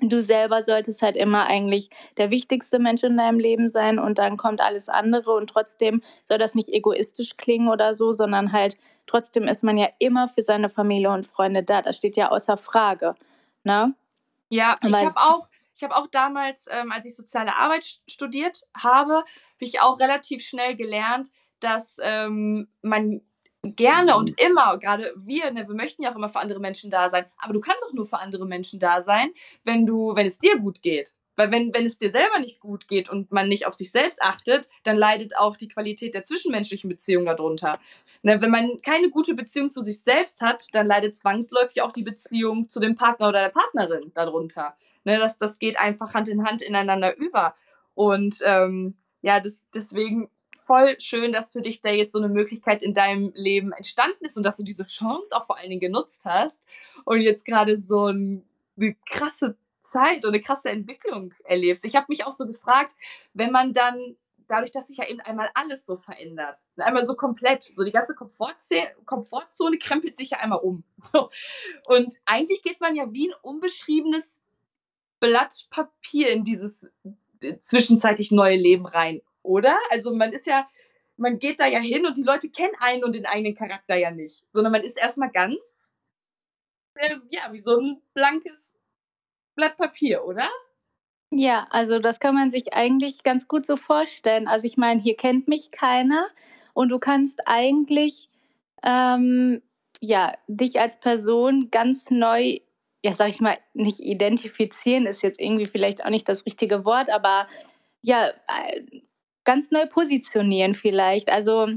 du selber solltest halt immer eigentlich der wichtigste Mensch in deinem Leben sein und dann kommt alles andere und trotzdem soll das nicht egoistisch klingen oder so, sondern halt trotzdem ist man ja immer für seine Familie und Freunde da. Das steht ja außer Frage. Ne? Ja, ich habe auch ich habe auch damals, ähm, als ich soziale Arbeit studiert habe, habe ich auch relativ schnell gelernt, dass ähm, man gerne und immer, gerade wir, ne, wir möchten ja auch immer für andere Menschen da sein, aber du kannst auch nur für andere Menschen da sein, wenn du, wenn es dir gut geht. Weil wenn, wenn es dir selber nicht gut geht und man nicht auf sich selbst achtet, dann leidet auch die Qualität der zwischenmenschlichen Beziehung darunter. Ne, wenn man keine gute Beziehung zu sich selbst hat, dann leidet zwangsläufig auch die Beziehung zu dem Partner oder der Partnerin darunter. Ne, das, das geht einfach Hand in Hand ineinander über. Und ähm, ja, das, deswegen voll schön, dass für dich da jetzt so eine Möglichkeit in deinem Leben entstanden ist und dass du diese Chance auch vor allen Dingen genutzt hast und jetzt gerade so ein, eine krasse Zeit und eine krasse Entwicklung erlebst. Ich habe mich auch so gefragt, wenn man dann dadurch, dass sich ja eben einmal alles so verändert, einmal so komplett, so die ganze Komfortzone, krempelt sich ja einmal um. So. Und eigentlich geht man ja wie ein unbeschriebenes Blatt Papier in dieses äh, zwischenzeitlich neue Leben rein, oder? Also man ist ja, man geht da ja hin und die Leute kennen einen und den eigenen Charakter ja nicht, sondern man ist erstmal ganz, äh, ja, wie so ein blankes Blatt Papier, oder? Ja, also das kann man sich eigentlich ganz gut so vorstellen. Also ich meine, hier kennt mich keiner und du kannst eigentlich ähm, ja dich als Person ganz neu, ja sag ich mal, nicht identifizieren ist jetzt irgendwie vielleicht auch nicht das richtige Wort, aber ja äh, ganz neu positionieren vielleicht. Also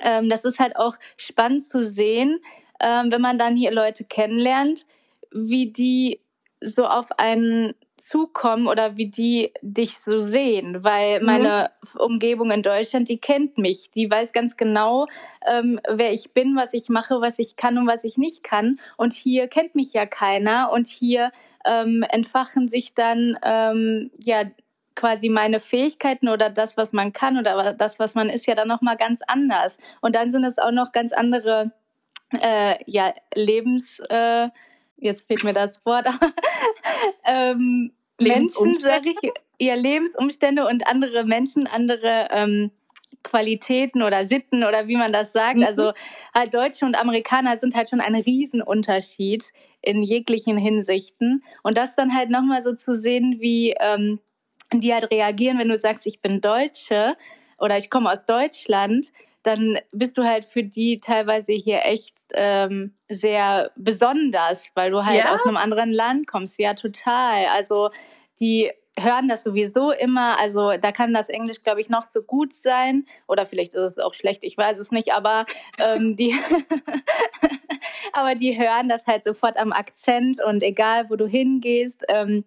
ähm, das ist halt auch spannend zu sehen, ähm, wenn man dann hier Leute kennenlernt, wie die so auf einen zukommen oder wie die dich so sehen, weil mhm. meine Umgebung in Deutschland, die kennt mich, die weiß ganz genau, ähm, wer ich bin, was ich mache, was ich kann und was ich nicht kann. Und hier kennt mich ja keiner und hier ähm, entfachen sich dann ähm, ja quasi meine Fähigkeiten oder das, was man kann oder das, was man ist, ja dann noch mal ganz anders. Und dann sind es auch noch ganz andere äh, ja Lebens äh, jetzt fehlt mir das Wort, ähm, Menschen, sage ich, ihr Lebensumstände und andere Menschen, andere ähm, Qualitäten oder Sitten oder wie man das sagt. Mhm. Also halt Deutsche und Amerikaner sind halt schon ein Riesenunterschied in jeglichen Hinsichten. Und das dann halt nochmal so zu sehen, wie ähm, die halt reagieren, wenn du sagst, ich bin Deutsche oder ich komme aus Deutschland, dann bist du halt für die teilweise hier echt ähm, sehr besonders, weil du halt ja? aus einem anderen Land kommst. Ja, total. Also die hören das sowieso immer. Also da kann das Englisch, glaube ich, noch so gut sein. Oder vielleicht ist es auch schlecht, ich weiß es nicht, aber ähm, die aber die hören das halt sofort am Akzent und egal wo du hingehst, ähm,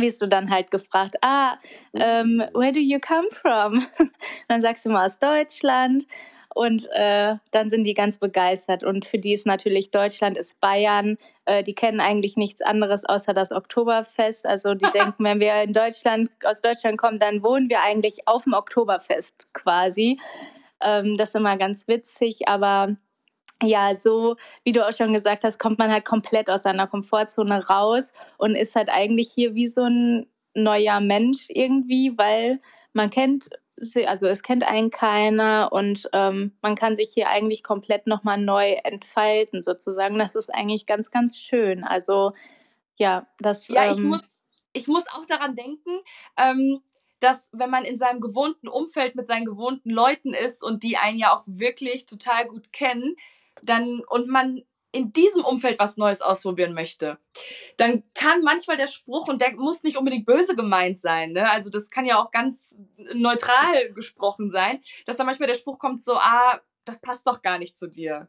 wirst du dann halt gefragt, ah, ähm, where do you come from? dann sagst du mal aus Deutschland und äh, dann sind die ganz begeistert. Und für die ist natürlich Deutschland ist Bayern. Äh, die kennen eigentlich nichts anderes außer das Oktoberfest. Also die denken, wenn wir in Deutschland, aus Deutschland kommen, dann wohnen wir eigentlich auf dem Oktoberfest quasi. Ähm, das ist immer ganz witzig, aber ja, so wie du auch schon gesagt hast, kommt man halt komplett aus seiner Komfortzone raus und ist halt eigentlich hier wie so ein neuer Mensch irgendwie, weil man kennt also es kennt einen keiner und ähm, man kann sich hier eigentlich komplett nochmal neu entfalten sozusagen. Das ist eigentlich ganz, ganz schön. Also ja, das. Ja, ähm, ich, muss, ich muss auch daran denken, ähm, dass wenn man in seinem gewohnten Umfeld mit seinen gewohnten Leuten ist und die einen ja auch wirklich total gut kennen, dann und man in diesem Umfeld was Neues ausprobieren möchte, dann kann manchmal der Spruch, und der muss nicht unbedingt böse gemeint sein, ne? also das kann ja auch ganz neutral gesprochen sein, dass da manchmal der Spruch kommt so, ah, das passt doch gar nicht zu dir.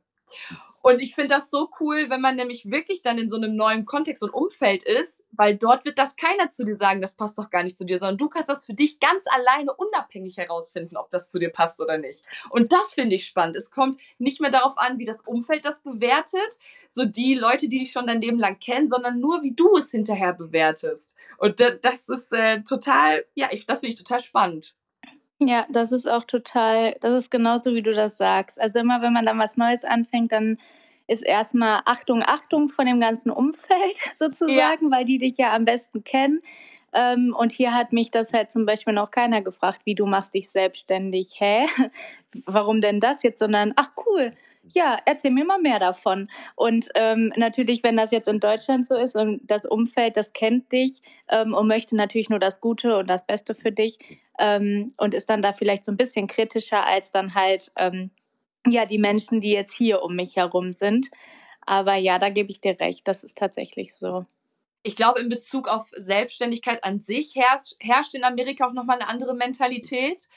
Und ich finde das so cool, wenn man nämlich wirklich dann in so einem neuen Kontext und Umfeld ist, weil dort wird das keiner zu dir sagen, das passt doch gar nicht zu dir, sondern du kannst das für dich ganz alleine unabhängig herausfinden, ob das zu dir passt oder nicht. Und das finde ich spannend. Es kommt nicht mehr darauf an, wie das Umfeld das bewertet, so die Leute, die dich schon dein Leben lang kennen, sondern nur, wie du es hinterher bewertest. Und das ist äh, total, ja, ich, das finde ich total spannend. Ja, das ist auch total, das ist genauso, wie du das sagst. Also immer, wenn man dann was Neues anfängt, dann ist erstmal Achtung, Achtung von dem ganzen Umfeld sozusagen, ja. weil die dich ja am besten kennen. Ähm, und hier hat mich das halt zum Beispiel noch keiner gefragt, wie du machst dich selbstständig. Hä? Warum denn das jetzt? Sondern, ach cool, ja, erzähl mir mal mehr davon. Und ähm, natürlich, wenn das jetzt in Deutschland so ist und das Umfeld, das kennt dich ähm, und möchte natürlich nur das Gute und das Beste für dich ähm, und ist dann da vielleicht so ein bisschen kritischer als dann halt ähm, ja die Menschen, die jetzt hier um mich herum sind. Aber ja, da gebe ich dir recht, das ist tatsächlich so. ich glaube, in Bezug auf Selbstständigkeit an sich herrscht, herrscht in Amerika auch nochmal eine andere Mentalität.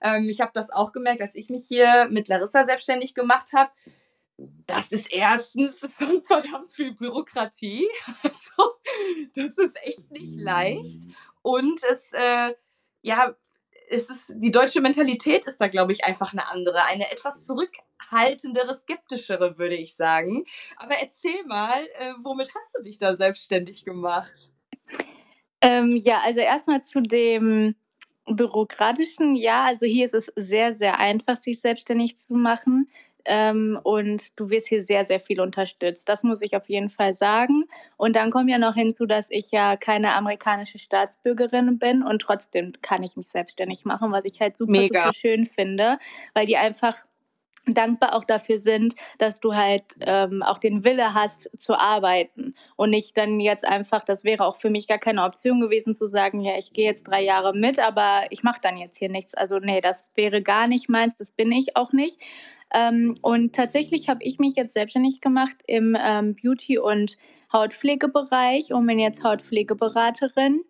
Ähm, ich habe das auch gemerkt, als ich mich hier mit Larissa selbstständig gemacht habe. Das ist erstens verdammt viel Bürokratie. Also, das ist echt nicht leicht. Und es, äh, ja, es ist, die deutsche Mentalität ist da, glaube ich, einfach eine andere. Eine etwas zurückhaltendere, skeptischere, würde ich sagen. Aber erzähl mal, äh, womit hast du dich da selbstständig gemacht? Ähm, ja, also erstmal zu dem bürokratischen, ja, also hier ist es sehr, sehr einfach, sich selbstständig zu machen. Ähm, und du wirst hier sehr, sehr viel unterstützt. Das muss ich auf jeden Fall sagen. Und dann kommt ja noch hinzu, dass ich ja keine amerikanische Staatsbürgerin bin und trotzdem kann ich mich selbstständig machen, was ich halt super, super schön finde, weil die einfach dankbar auch dafür sind, dass du halt ähm, auch den Wille hast zu arbeiten und nicht dann jetzt einfach, das wäre auch für mich gar keine Option gewesen zu sagen, ja, ich gehe jetzt drei Jahre mit, aber ich mache dann jetzt hier nichts. Also nee, das wäre gar nicht meins, das bin ich auch nicht. Ähm, und tatsächlich habe ich mich jetzt selbstständig gemacht im ähm, Beauty- und Hautpflegebereich und bin jetzt Hautpflegeberaterin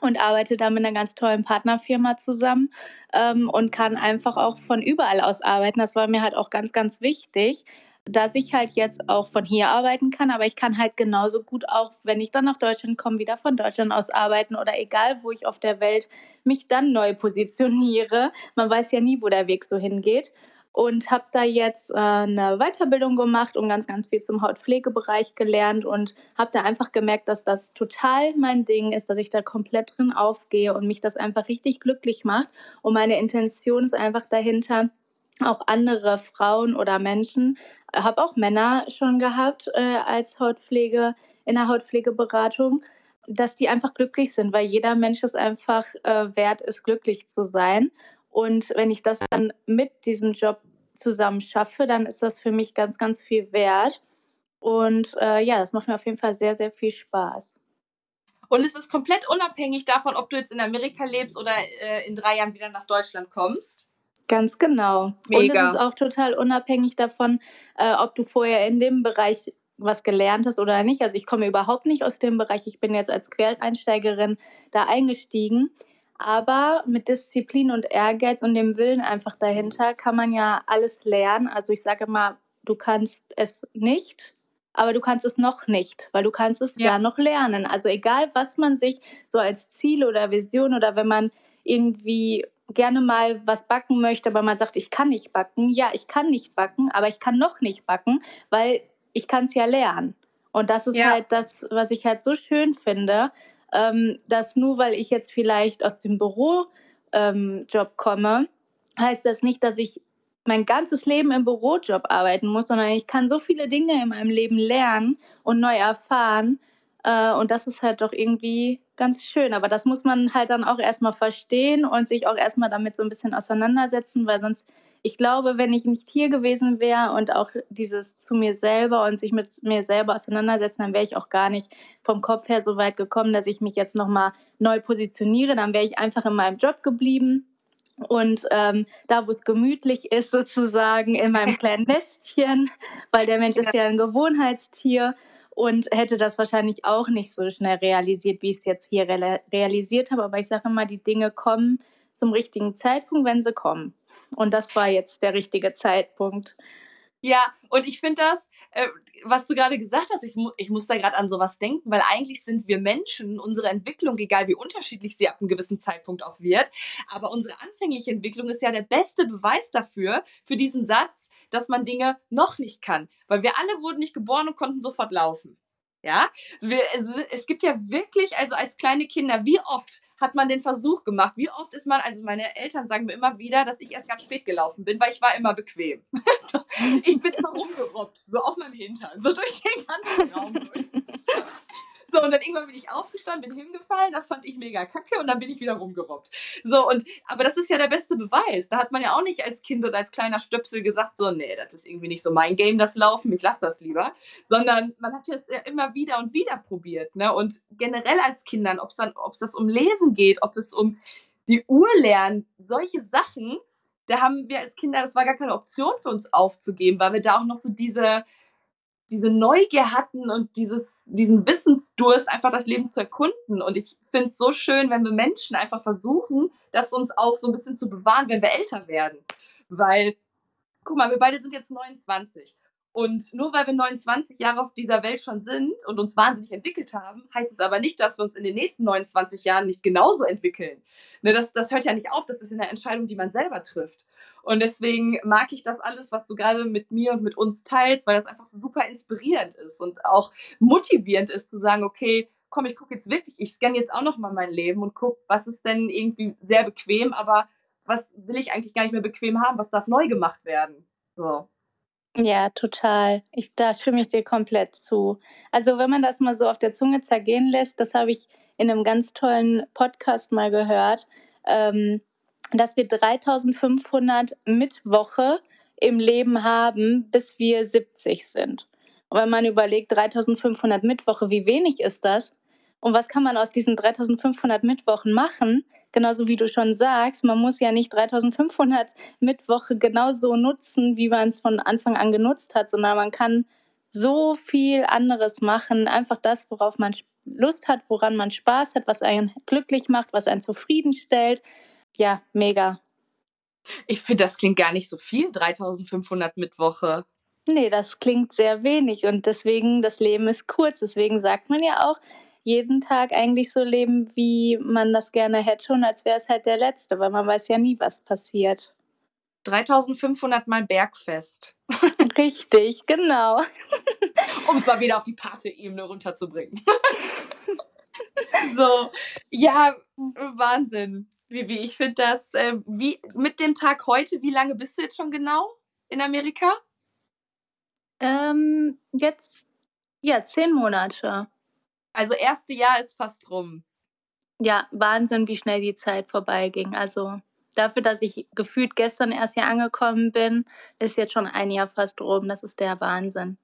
und arbeite da mit einer ganz tollen Partnerfirma zusammen ähm, und kann einfach auch von überall aus arbeiten. Das war mir halt auch ganz, ganz wichtig, dass ich halt jetzt auch von hier arbeiten kann, aber ich kann halt genauso gut auch, wenn ich dann nach Deutschland komme, wieder von Deutschland aus arbeiten oder egal, wo ich auf der Welt mich dann neu positioniere. Man weiß ja nie, wo der Weg so hingeht und habe da jetzt äh, eine Weiterbildung gemacht und ganz, ganz viel zum Hautpflegebereich gelernt und habe da einfach gemerkt, dass das total mein Ding ist, dass ich da komplett drin aufgehe und mich das einfach richtig glücklich macht. Und meine Intention ist einfach dahinter, auch andere Frauen oder Menschen, habe auch Männer schon gehabt äh, als Hautpflege in der Hautpflegeberatung, dass die einfach glücklich sind, weil jeder Mensch es einfach äh, wert ist, glücklich zu sein. Und wenn ich das dann mit diesem Job zusammen schaffe, dann ist das für mich ganz, ganz viel wert. Und äh, ja, das macht mir auf jeden Fall sehr, sehr viel Spaß. Und es ist komplett unabhängig davon, ob du jetzt in Amerika lebst oder äh, in drei Jahren wieder nach Deutschland kommst. Ganz genau. Mega. Und es ist auch total unabhängig davon, äh, ob du vorher in dem Bereich was gelernt hast oder nicht. Also ich komme überhaupt nicht aus dem Bereich. Ich bin jetzt als Quereinsteigerin da eingestiegen. Aber mit Disziplin und Ehrgeiz und dem Willen einfach dahinter kann man ja alles lernen. Also ich sage mal, du kannst es nicht, aber du kannst es noch nicht, weil du kannst es ja, ja noch lernen. Also egal, was man sich so als Ziel oder Vision oder wenn man irgendwie gerne mal was backen möchte, aber man sagt, ich kann nicht backen. Ja, ich kann nicht backen, aber ich kann noch nicht backen, weil ich kann es ja lernen. Und das ist ja. halt das, was ich halt so schön finde, ähm, dass nur weil ich jetzt vielleicht aus dem Bürojob ähm, komme, heißt das nicht, dass ich mein ganzes Leben im Bürojob arbeiten muss, sondern ich kann so viele Dinge in meinem Leben lernen und neu erfahren. Äh, und das ist halt doch irgendwie ganz schön. Aber das muss man halt dann auch erstmal verstehen und sich auch erstmal damit so ein bisschen auseinandersetzen, weil sonst ich glaube, wenn ich nicht hier gewesen wäre und auch dieses zu mir selber und sich mit mir selber auseinandersetzen, dann wäre ich auch gar nicht vom Kopf her so weit gekommen, dass ich mich jetzt nochmal neu positioniere. Dann wäre ich einfach in meinem Job geblieben. Und ähm, da, wo es gemütlich ist, sozusagen in meinem kleinen Nestchen, weil der Mensch ist ja ein Gewohnheitstier und hätte das wahrscheinlich auch nicht so schnell realisiert, wie ich es jetzt hier realisiert habe. Aber ich sage immer, die Dinge kommen zum richtigen Zeitpunkt, wenn sie kommen. Und das war jetzt der richtige Zeitpunkt. Ja, und ich finde das, äh, was du gerade gesagt hast, ich, mu ich muss da gerade an sowas denken, weil eigentlich sind wir Menschen, unsere Entwicklung, egal wie unterschiedlich sie ab einem gewissen Zeitpunkt auch wird, aber unsere anfängliche Entwicklung ist ja der beste Beweis dafür, für diesen Satz, dass man Dinge noch nicht kann. Weil wir alle wurden nicht geboren und konnten sofort laufen. Ja, wir, es, es gibt ja wirklich, also als kleine Kinder, wie oft hat man den Versuch gemacht. Wie oft ist man, also meine Eltern sagen mir immer wieder, dass ich erst ganz spät gelaufen bin, weil ich war immer bequem. so, ich bin immer rumgerobbt, so auf meinem Hintern, so durch den ganzen Raum. So, und dann irgendwann bin ich aufgestanden, bin hingefallen, das fand ich mega kacke und dann bin ich wieder rumgerobbt. So, und, aber das ist ja der beste Beweis. Da hat man ja auch nicht als Kind oder als kleiner Stöpsel gesagt, so, nee, das ist irgendwie nicht so mein Game, das Laufen, ich lasse das lieber. Sondern man hat es ja immer wieder und wieder probiert, ne? Und generell als Kindern, ob es dann, ob es das um Lesen geht, ob es um die Uhr lernen, solche Sachen, da haben wir als Kinder, das war gar keine Option für uns aufzugeben, weil wir da auch noch so diese, diese Neugier hatten und dieses, diesen Wissensdurst, einfach das Leben zu erkunden. Und ich finde es so schön, wenn wir Menschen einfach versuchen, das uns auch so ein bisschen zu bewahren, wenn wir älter werden. Weil, guck mal, wir beide sind jetzt 29. Und nur weil wir 29 Jahre auf dieser Welt schon sind und uns wahnsinnig entwickelt haben, heißt es aber nicht, dass wir uns in den nächsten 29 Jahren nicht genauso entwickeln. Ne, das, das hört ja nicht auf, das ist eine Entscheidung, die man selber trifft. Und deswegen mag ich das alles, was du gerade mit mir und mit uns teilst, weil das einfach super inspirierend ist und auch motivierend ist zu sagen, okay, komm, ich gucke jetzt wirklich, ich scanne jetzt auch noch mal mein Leben und gucke, was ist denn irgendwie sehr bequem, aber was will ich eigentlich gar nicht mehr bequem haben, was darf neu gemacht werden. So. Ja, total. Ich, da stimme ich dir komplett zu. Also wenn man das mal so auf der Zunge zergehen lässt, das habe ich in einem ganz tollen Podcast mal gehört, ähm, dass wir 3500 Mittwoche im Leben haben, bis wir 70 sind. Und wenn man überlegt, 3500 Mittwoche, wie wenig ist das? Und was kann man aus diesen 3500 Mittwochen machen? Genauso wie du schon sagst, man muss ja nicht 3500 Mittwoche genauso nutzen, wie man es von Anfang an genutzt hat, sondern man kann so viel anderes machen. Einfach das, worauf man Lust hat, woran man Spaß hat, was einen glücklich macht, was einen zufriedenstellt. Ja, mega. Ich finde, das klingt gar nicht so viel, 3500 Mittwoche. Nee, das klingt sehr wenig und deswegen, das Leben ist kurz. Deswegen sagt man ja auch, jeden Tag eigentlich so leben, wie man das gerne hätte und als wäre es halt der letzte, weil man weiß ja nie, was passiert. 3500 mal Bergfest. Richtig, genau. um es mal wieder auf die Pate-Ebene runterzubringen. so, ja, Wahnsinn. Wie, wie, ich finde das, äh, wie mit dem Tag heute, wie lange bist du jetzt schon genau in Amerika? Ähm, jetzt, ja, zehn Monate. Also erste Jahr ist fast rum. Ja, Wahnsinn, wie schnell die Zeit vorbeiging. Also dafür, dass ich gefühlt gestern erst hier angekommen bin, ist jetzt schon ein Jahr fast rum. Das ist der Wahnsinn.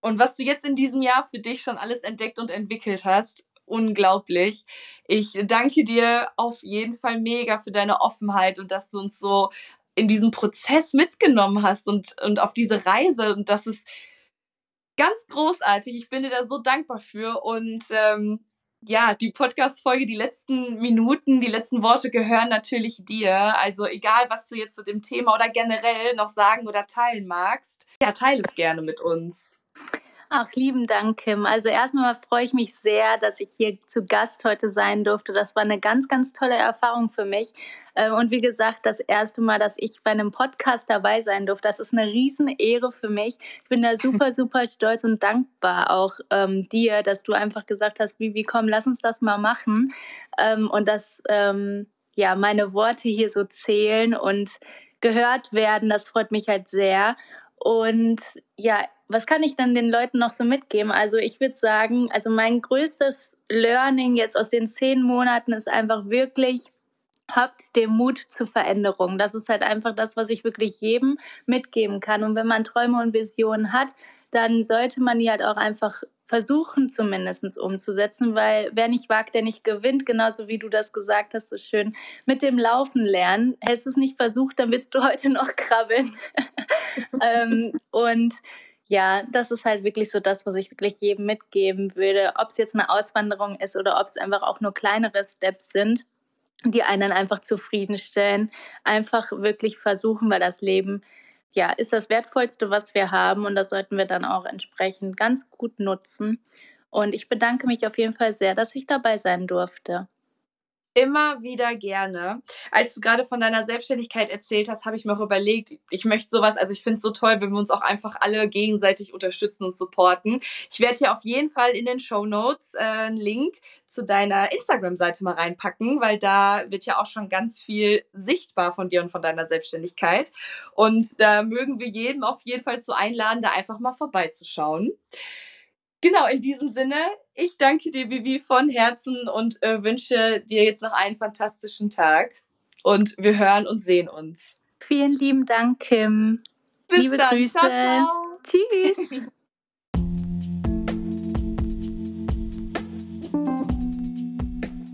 Und was du jetzt in diesem Jahr für dich schon alles entdeckt und entwickelt hast, unglaublich. Ich danke dir auf jeden Fall mega für deine Offenheit und dass du uns so in diesen Prozess mitgenommen hast und, und auf diese Reise und das ist ganz großartig. Ich bin dir da so dankbar für. Und ähm, ja, die Podcast-Folge, die letzten Minuten, die letzten Worte gehören natürlich dir. Also egal, was du jetzt zu dem Thema oder generell noch sagen oder teilen magst, ja, teile es gerne mit uns. Ach, lieben Dank, Kim. Also erstmal freue ich mich sehr, dass ich hier zu Gast heute sein durfte. Das war eine ganz, ganz tolle Erfahrung für mich. Ähm, und wie gesagt, das erste Mal, dass ich bei einem Podcast dabei sein durfte, das ist eine Riesenehre für mich. Ich bin da super, super stolz und dankbar auch ähm, dir, dass du einfach gesagt hast, Vivi, komm, lass uns das mal machen. Ähm, und dass ähm, ja meine Worte hier so zählen und gehört werden, das freut mich halt sehr. Und ja, was kann ich dann den Leuten noch so mitgeben? Also ich würde sagen, also mein größtes Learning jetzt aus den zehn Monaten ist einfach wirklich, habt den Mut zur Veränderung. Das ist halt einfach das, was ich wirklich jedem mitgeben kann. Und wenn man Träume und Visionen hat, dann sollte man die halt auch einfach versuchen zumindest umzusetzen, weil wer nicht wagt, der nicht gewinnt, genauso wie du das gesagt hast, so schön mit dem Laufen lernen. Hättest du es nicht versucht, dann willst du heute noch krabbeln. ähm, und ja, das ist halt wirklich so das, was ich wirklich jedem mitgeben würde. Ob es jetzt eine Auswanderung ist oder ob es einfach auch nur kleinere Steps sind, die einen einfach zufriedenstellen. Einfach wirklich versuchen, weil das Leben ja ist das Wertvollste, was wir haben und das sollten wir dann auch entsprechend ganz gut nutzen. Und ich bedanke mich auf jeden Fall sehr, dass ich dabei sein durfte immer wieder gerne. Als du gerade von deiner Selbstständigkeit erzählt hast, habe ich mir auch überlegt, ich möchte sowas, also ich finde es so toll, wenn wir uns auch einfach alle gegenseitig unterstützen und supporten. Ich werde hier auf jeden Fall in den Show Notes äh, einen Link zu deiner Instagram-Seite mal reinpacken, weil da wird ja auch schon ganz viel sichtbar von dir und von deiner Selbstständigkeit. Und da mögen wir jedem auf jeden Fall zu einladen, da einfach mal vorbeizuschauen. Genau, in diesem Sinne, ich danke dir, Vivi, von Herzen und äh, wünsche dir jetzt noch einen fantastischen Tag. Und wir hören und sehen uns. Vielen lieben Dank, Kim. Bis Liebe dann. Grüße. Ciao, ciao. Tschüss.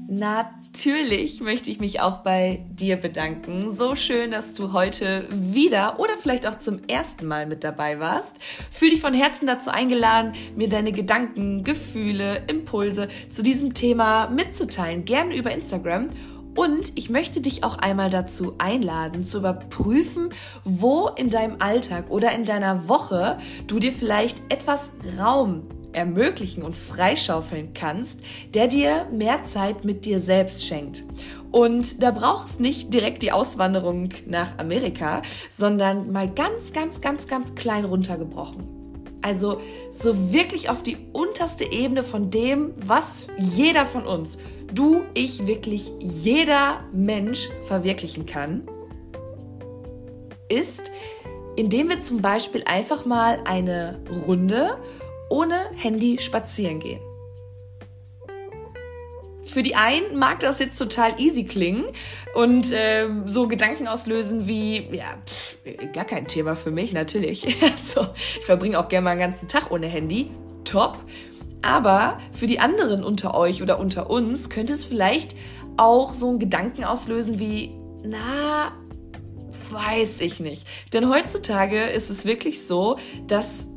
Na natürlich möchte ich mich auch bei dir bedanken. So schön, dass du heute wieder oder vielleicht auch zum ersten Mal mit dabei warst. Fühl dich von Herzen dazu eingeladen, mir deine Gedanken, Gefühle, Impulse zu diesem Thema mitzuteilen. Gerne über Instagram. Und ich möchte dich auch einmal dazu einladen, zu überprüfen, wo in deinem Alltag oder in deiner Woche du dir vielleicht etwas Raum ermöglichen und freischaufeln kannst, der dir mehr Zeit mit dir selbst schenkt. Und da braucht es nicht direkt die Auswanderung nach Amerika, sondern mal ganz, ganz, ganz, ganz klein runtergebrochen. Also so wirklich auf die unterste Ebene von dem, was jeder von uns, du, ich, wirklich jeder Mensch verwirklichen kann, ist, indem wir zum Beispiel einfach mal eine Runde ohne Handy spazieren gehen. Für die einen mag das jetzt total easy klingen und äh, so Gedanken auslösen wie, ja, pff, gar kein Thema für mich, natürlich. Also, ich verbringe auch gerne mal einen ganzen Tag ohne Handy. Top. Aber für die anderen unter euch oder unter uns könnte es vielleicht auch so einen Gedanken auslösen wie, na, weiß ich nicht. Denn heutzutage ist es wirklich so, dass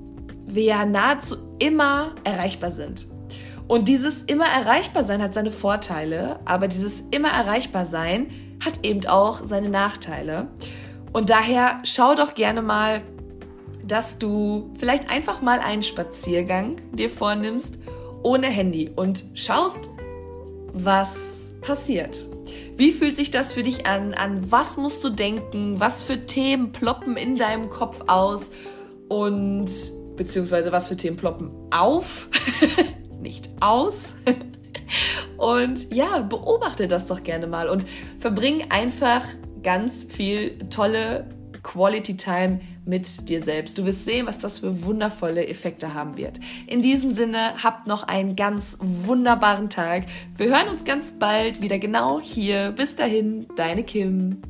wir ja nahezu immer erreichbar sind. Und dieses immer erreichbar sein hat seine Vorteile, aber dieses immer erreichbar sein hat eben auch seine Nachteile. Und daher schau doch gerne mal, dass du vielleicht einfach mal einen Spaziergang dir vornimmst ohne Handy und schaust, was passiert. Wie fühlt sich das für dich an? An was musst du denken? Was für Themen ploppen in deinem Kopf aus? Und beziehungsweise was für Themen ploppen auf, nicht aus. und ja, beobachte das doch gerne mal und verbring einfach ganz viel tolle Quality Time mit dir selbst. Du wirst sehen, was das für wundervolle Effekte haben wird. In diesem Sinne, habt noch einen ganz wunderbaren Tag. Wir hören uns ganz bald wieder genau hier. Bis dahin, deine Kim.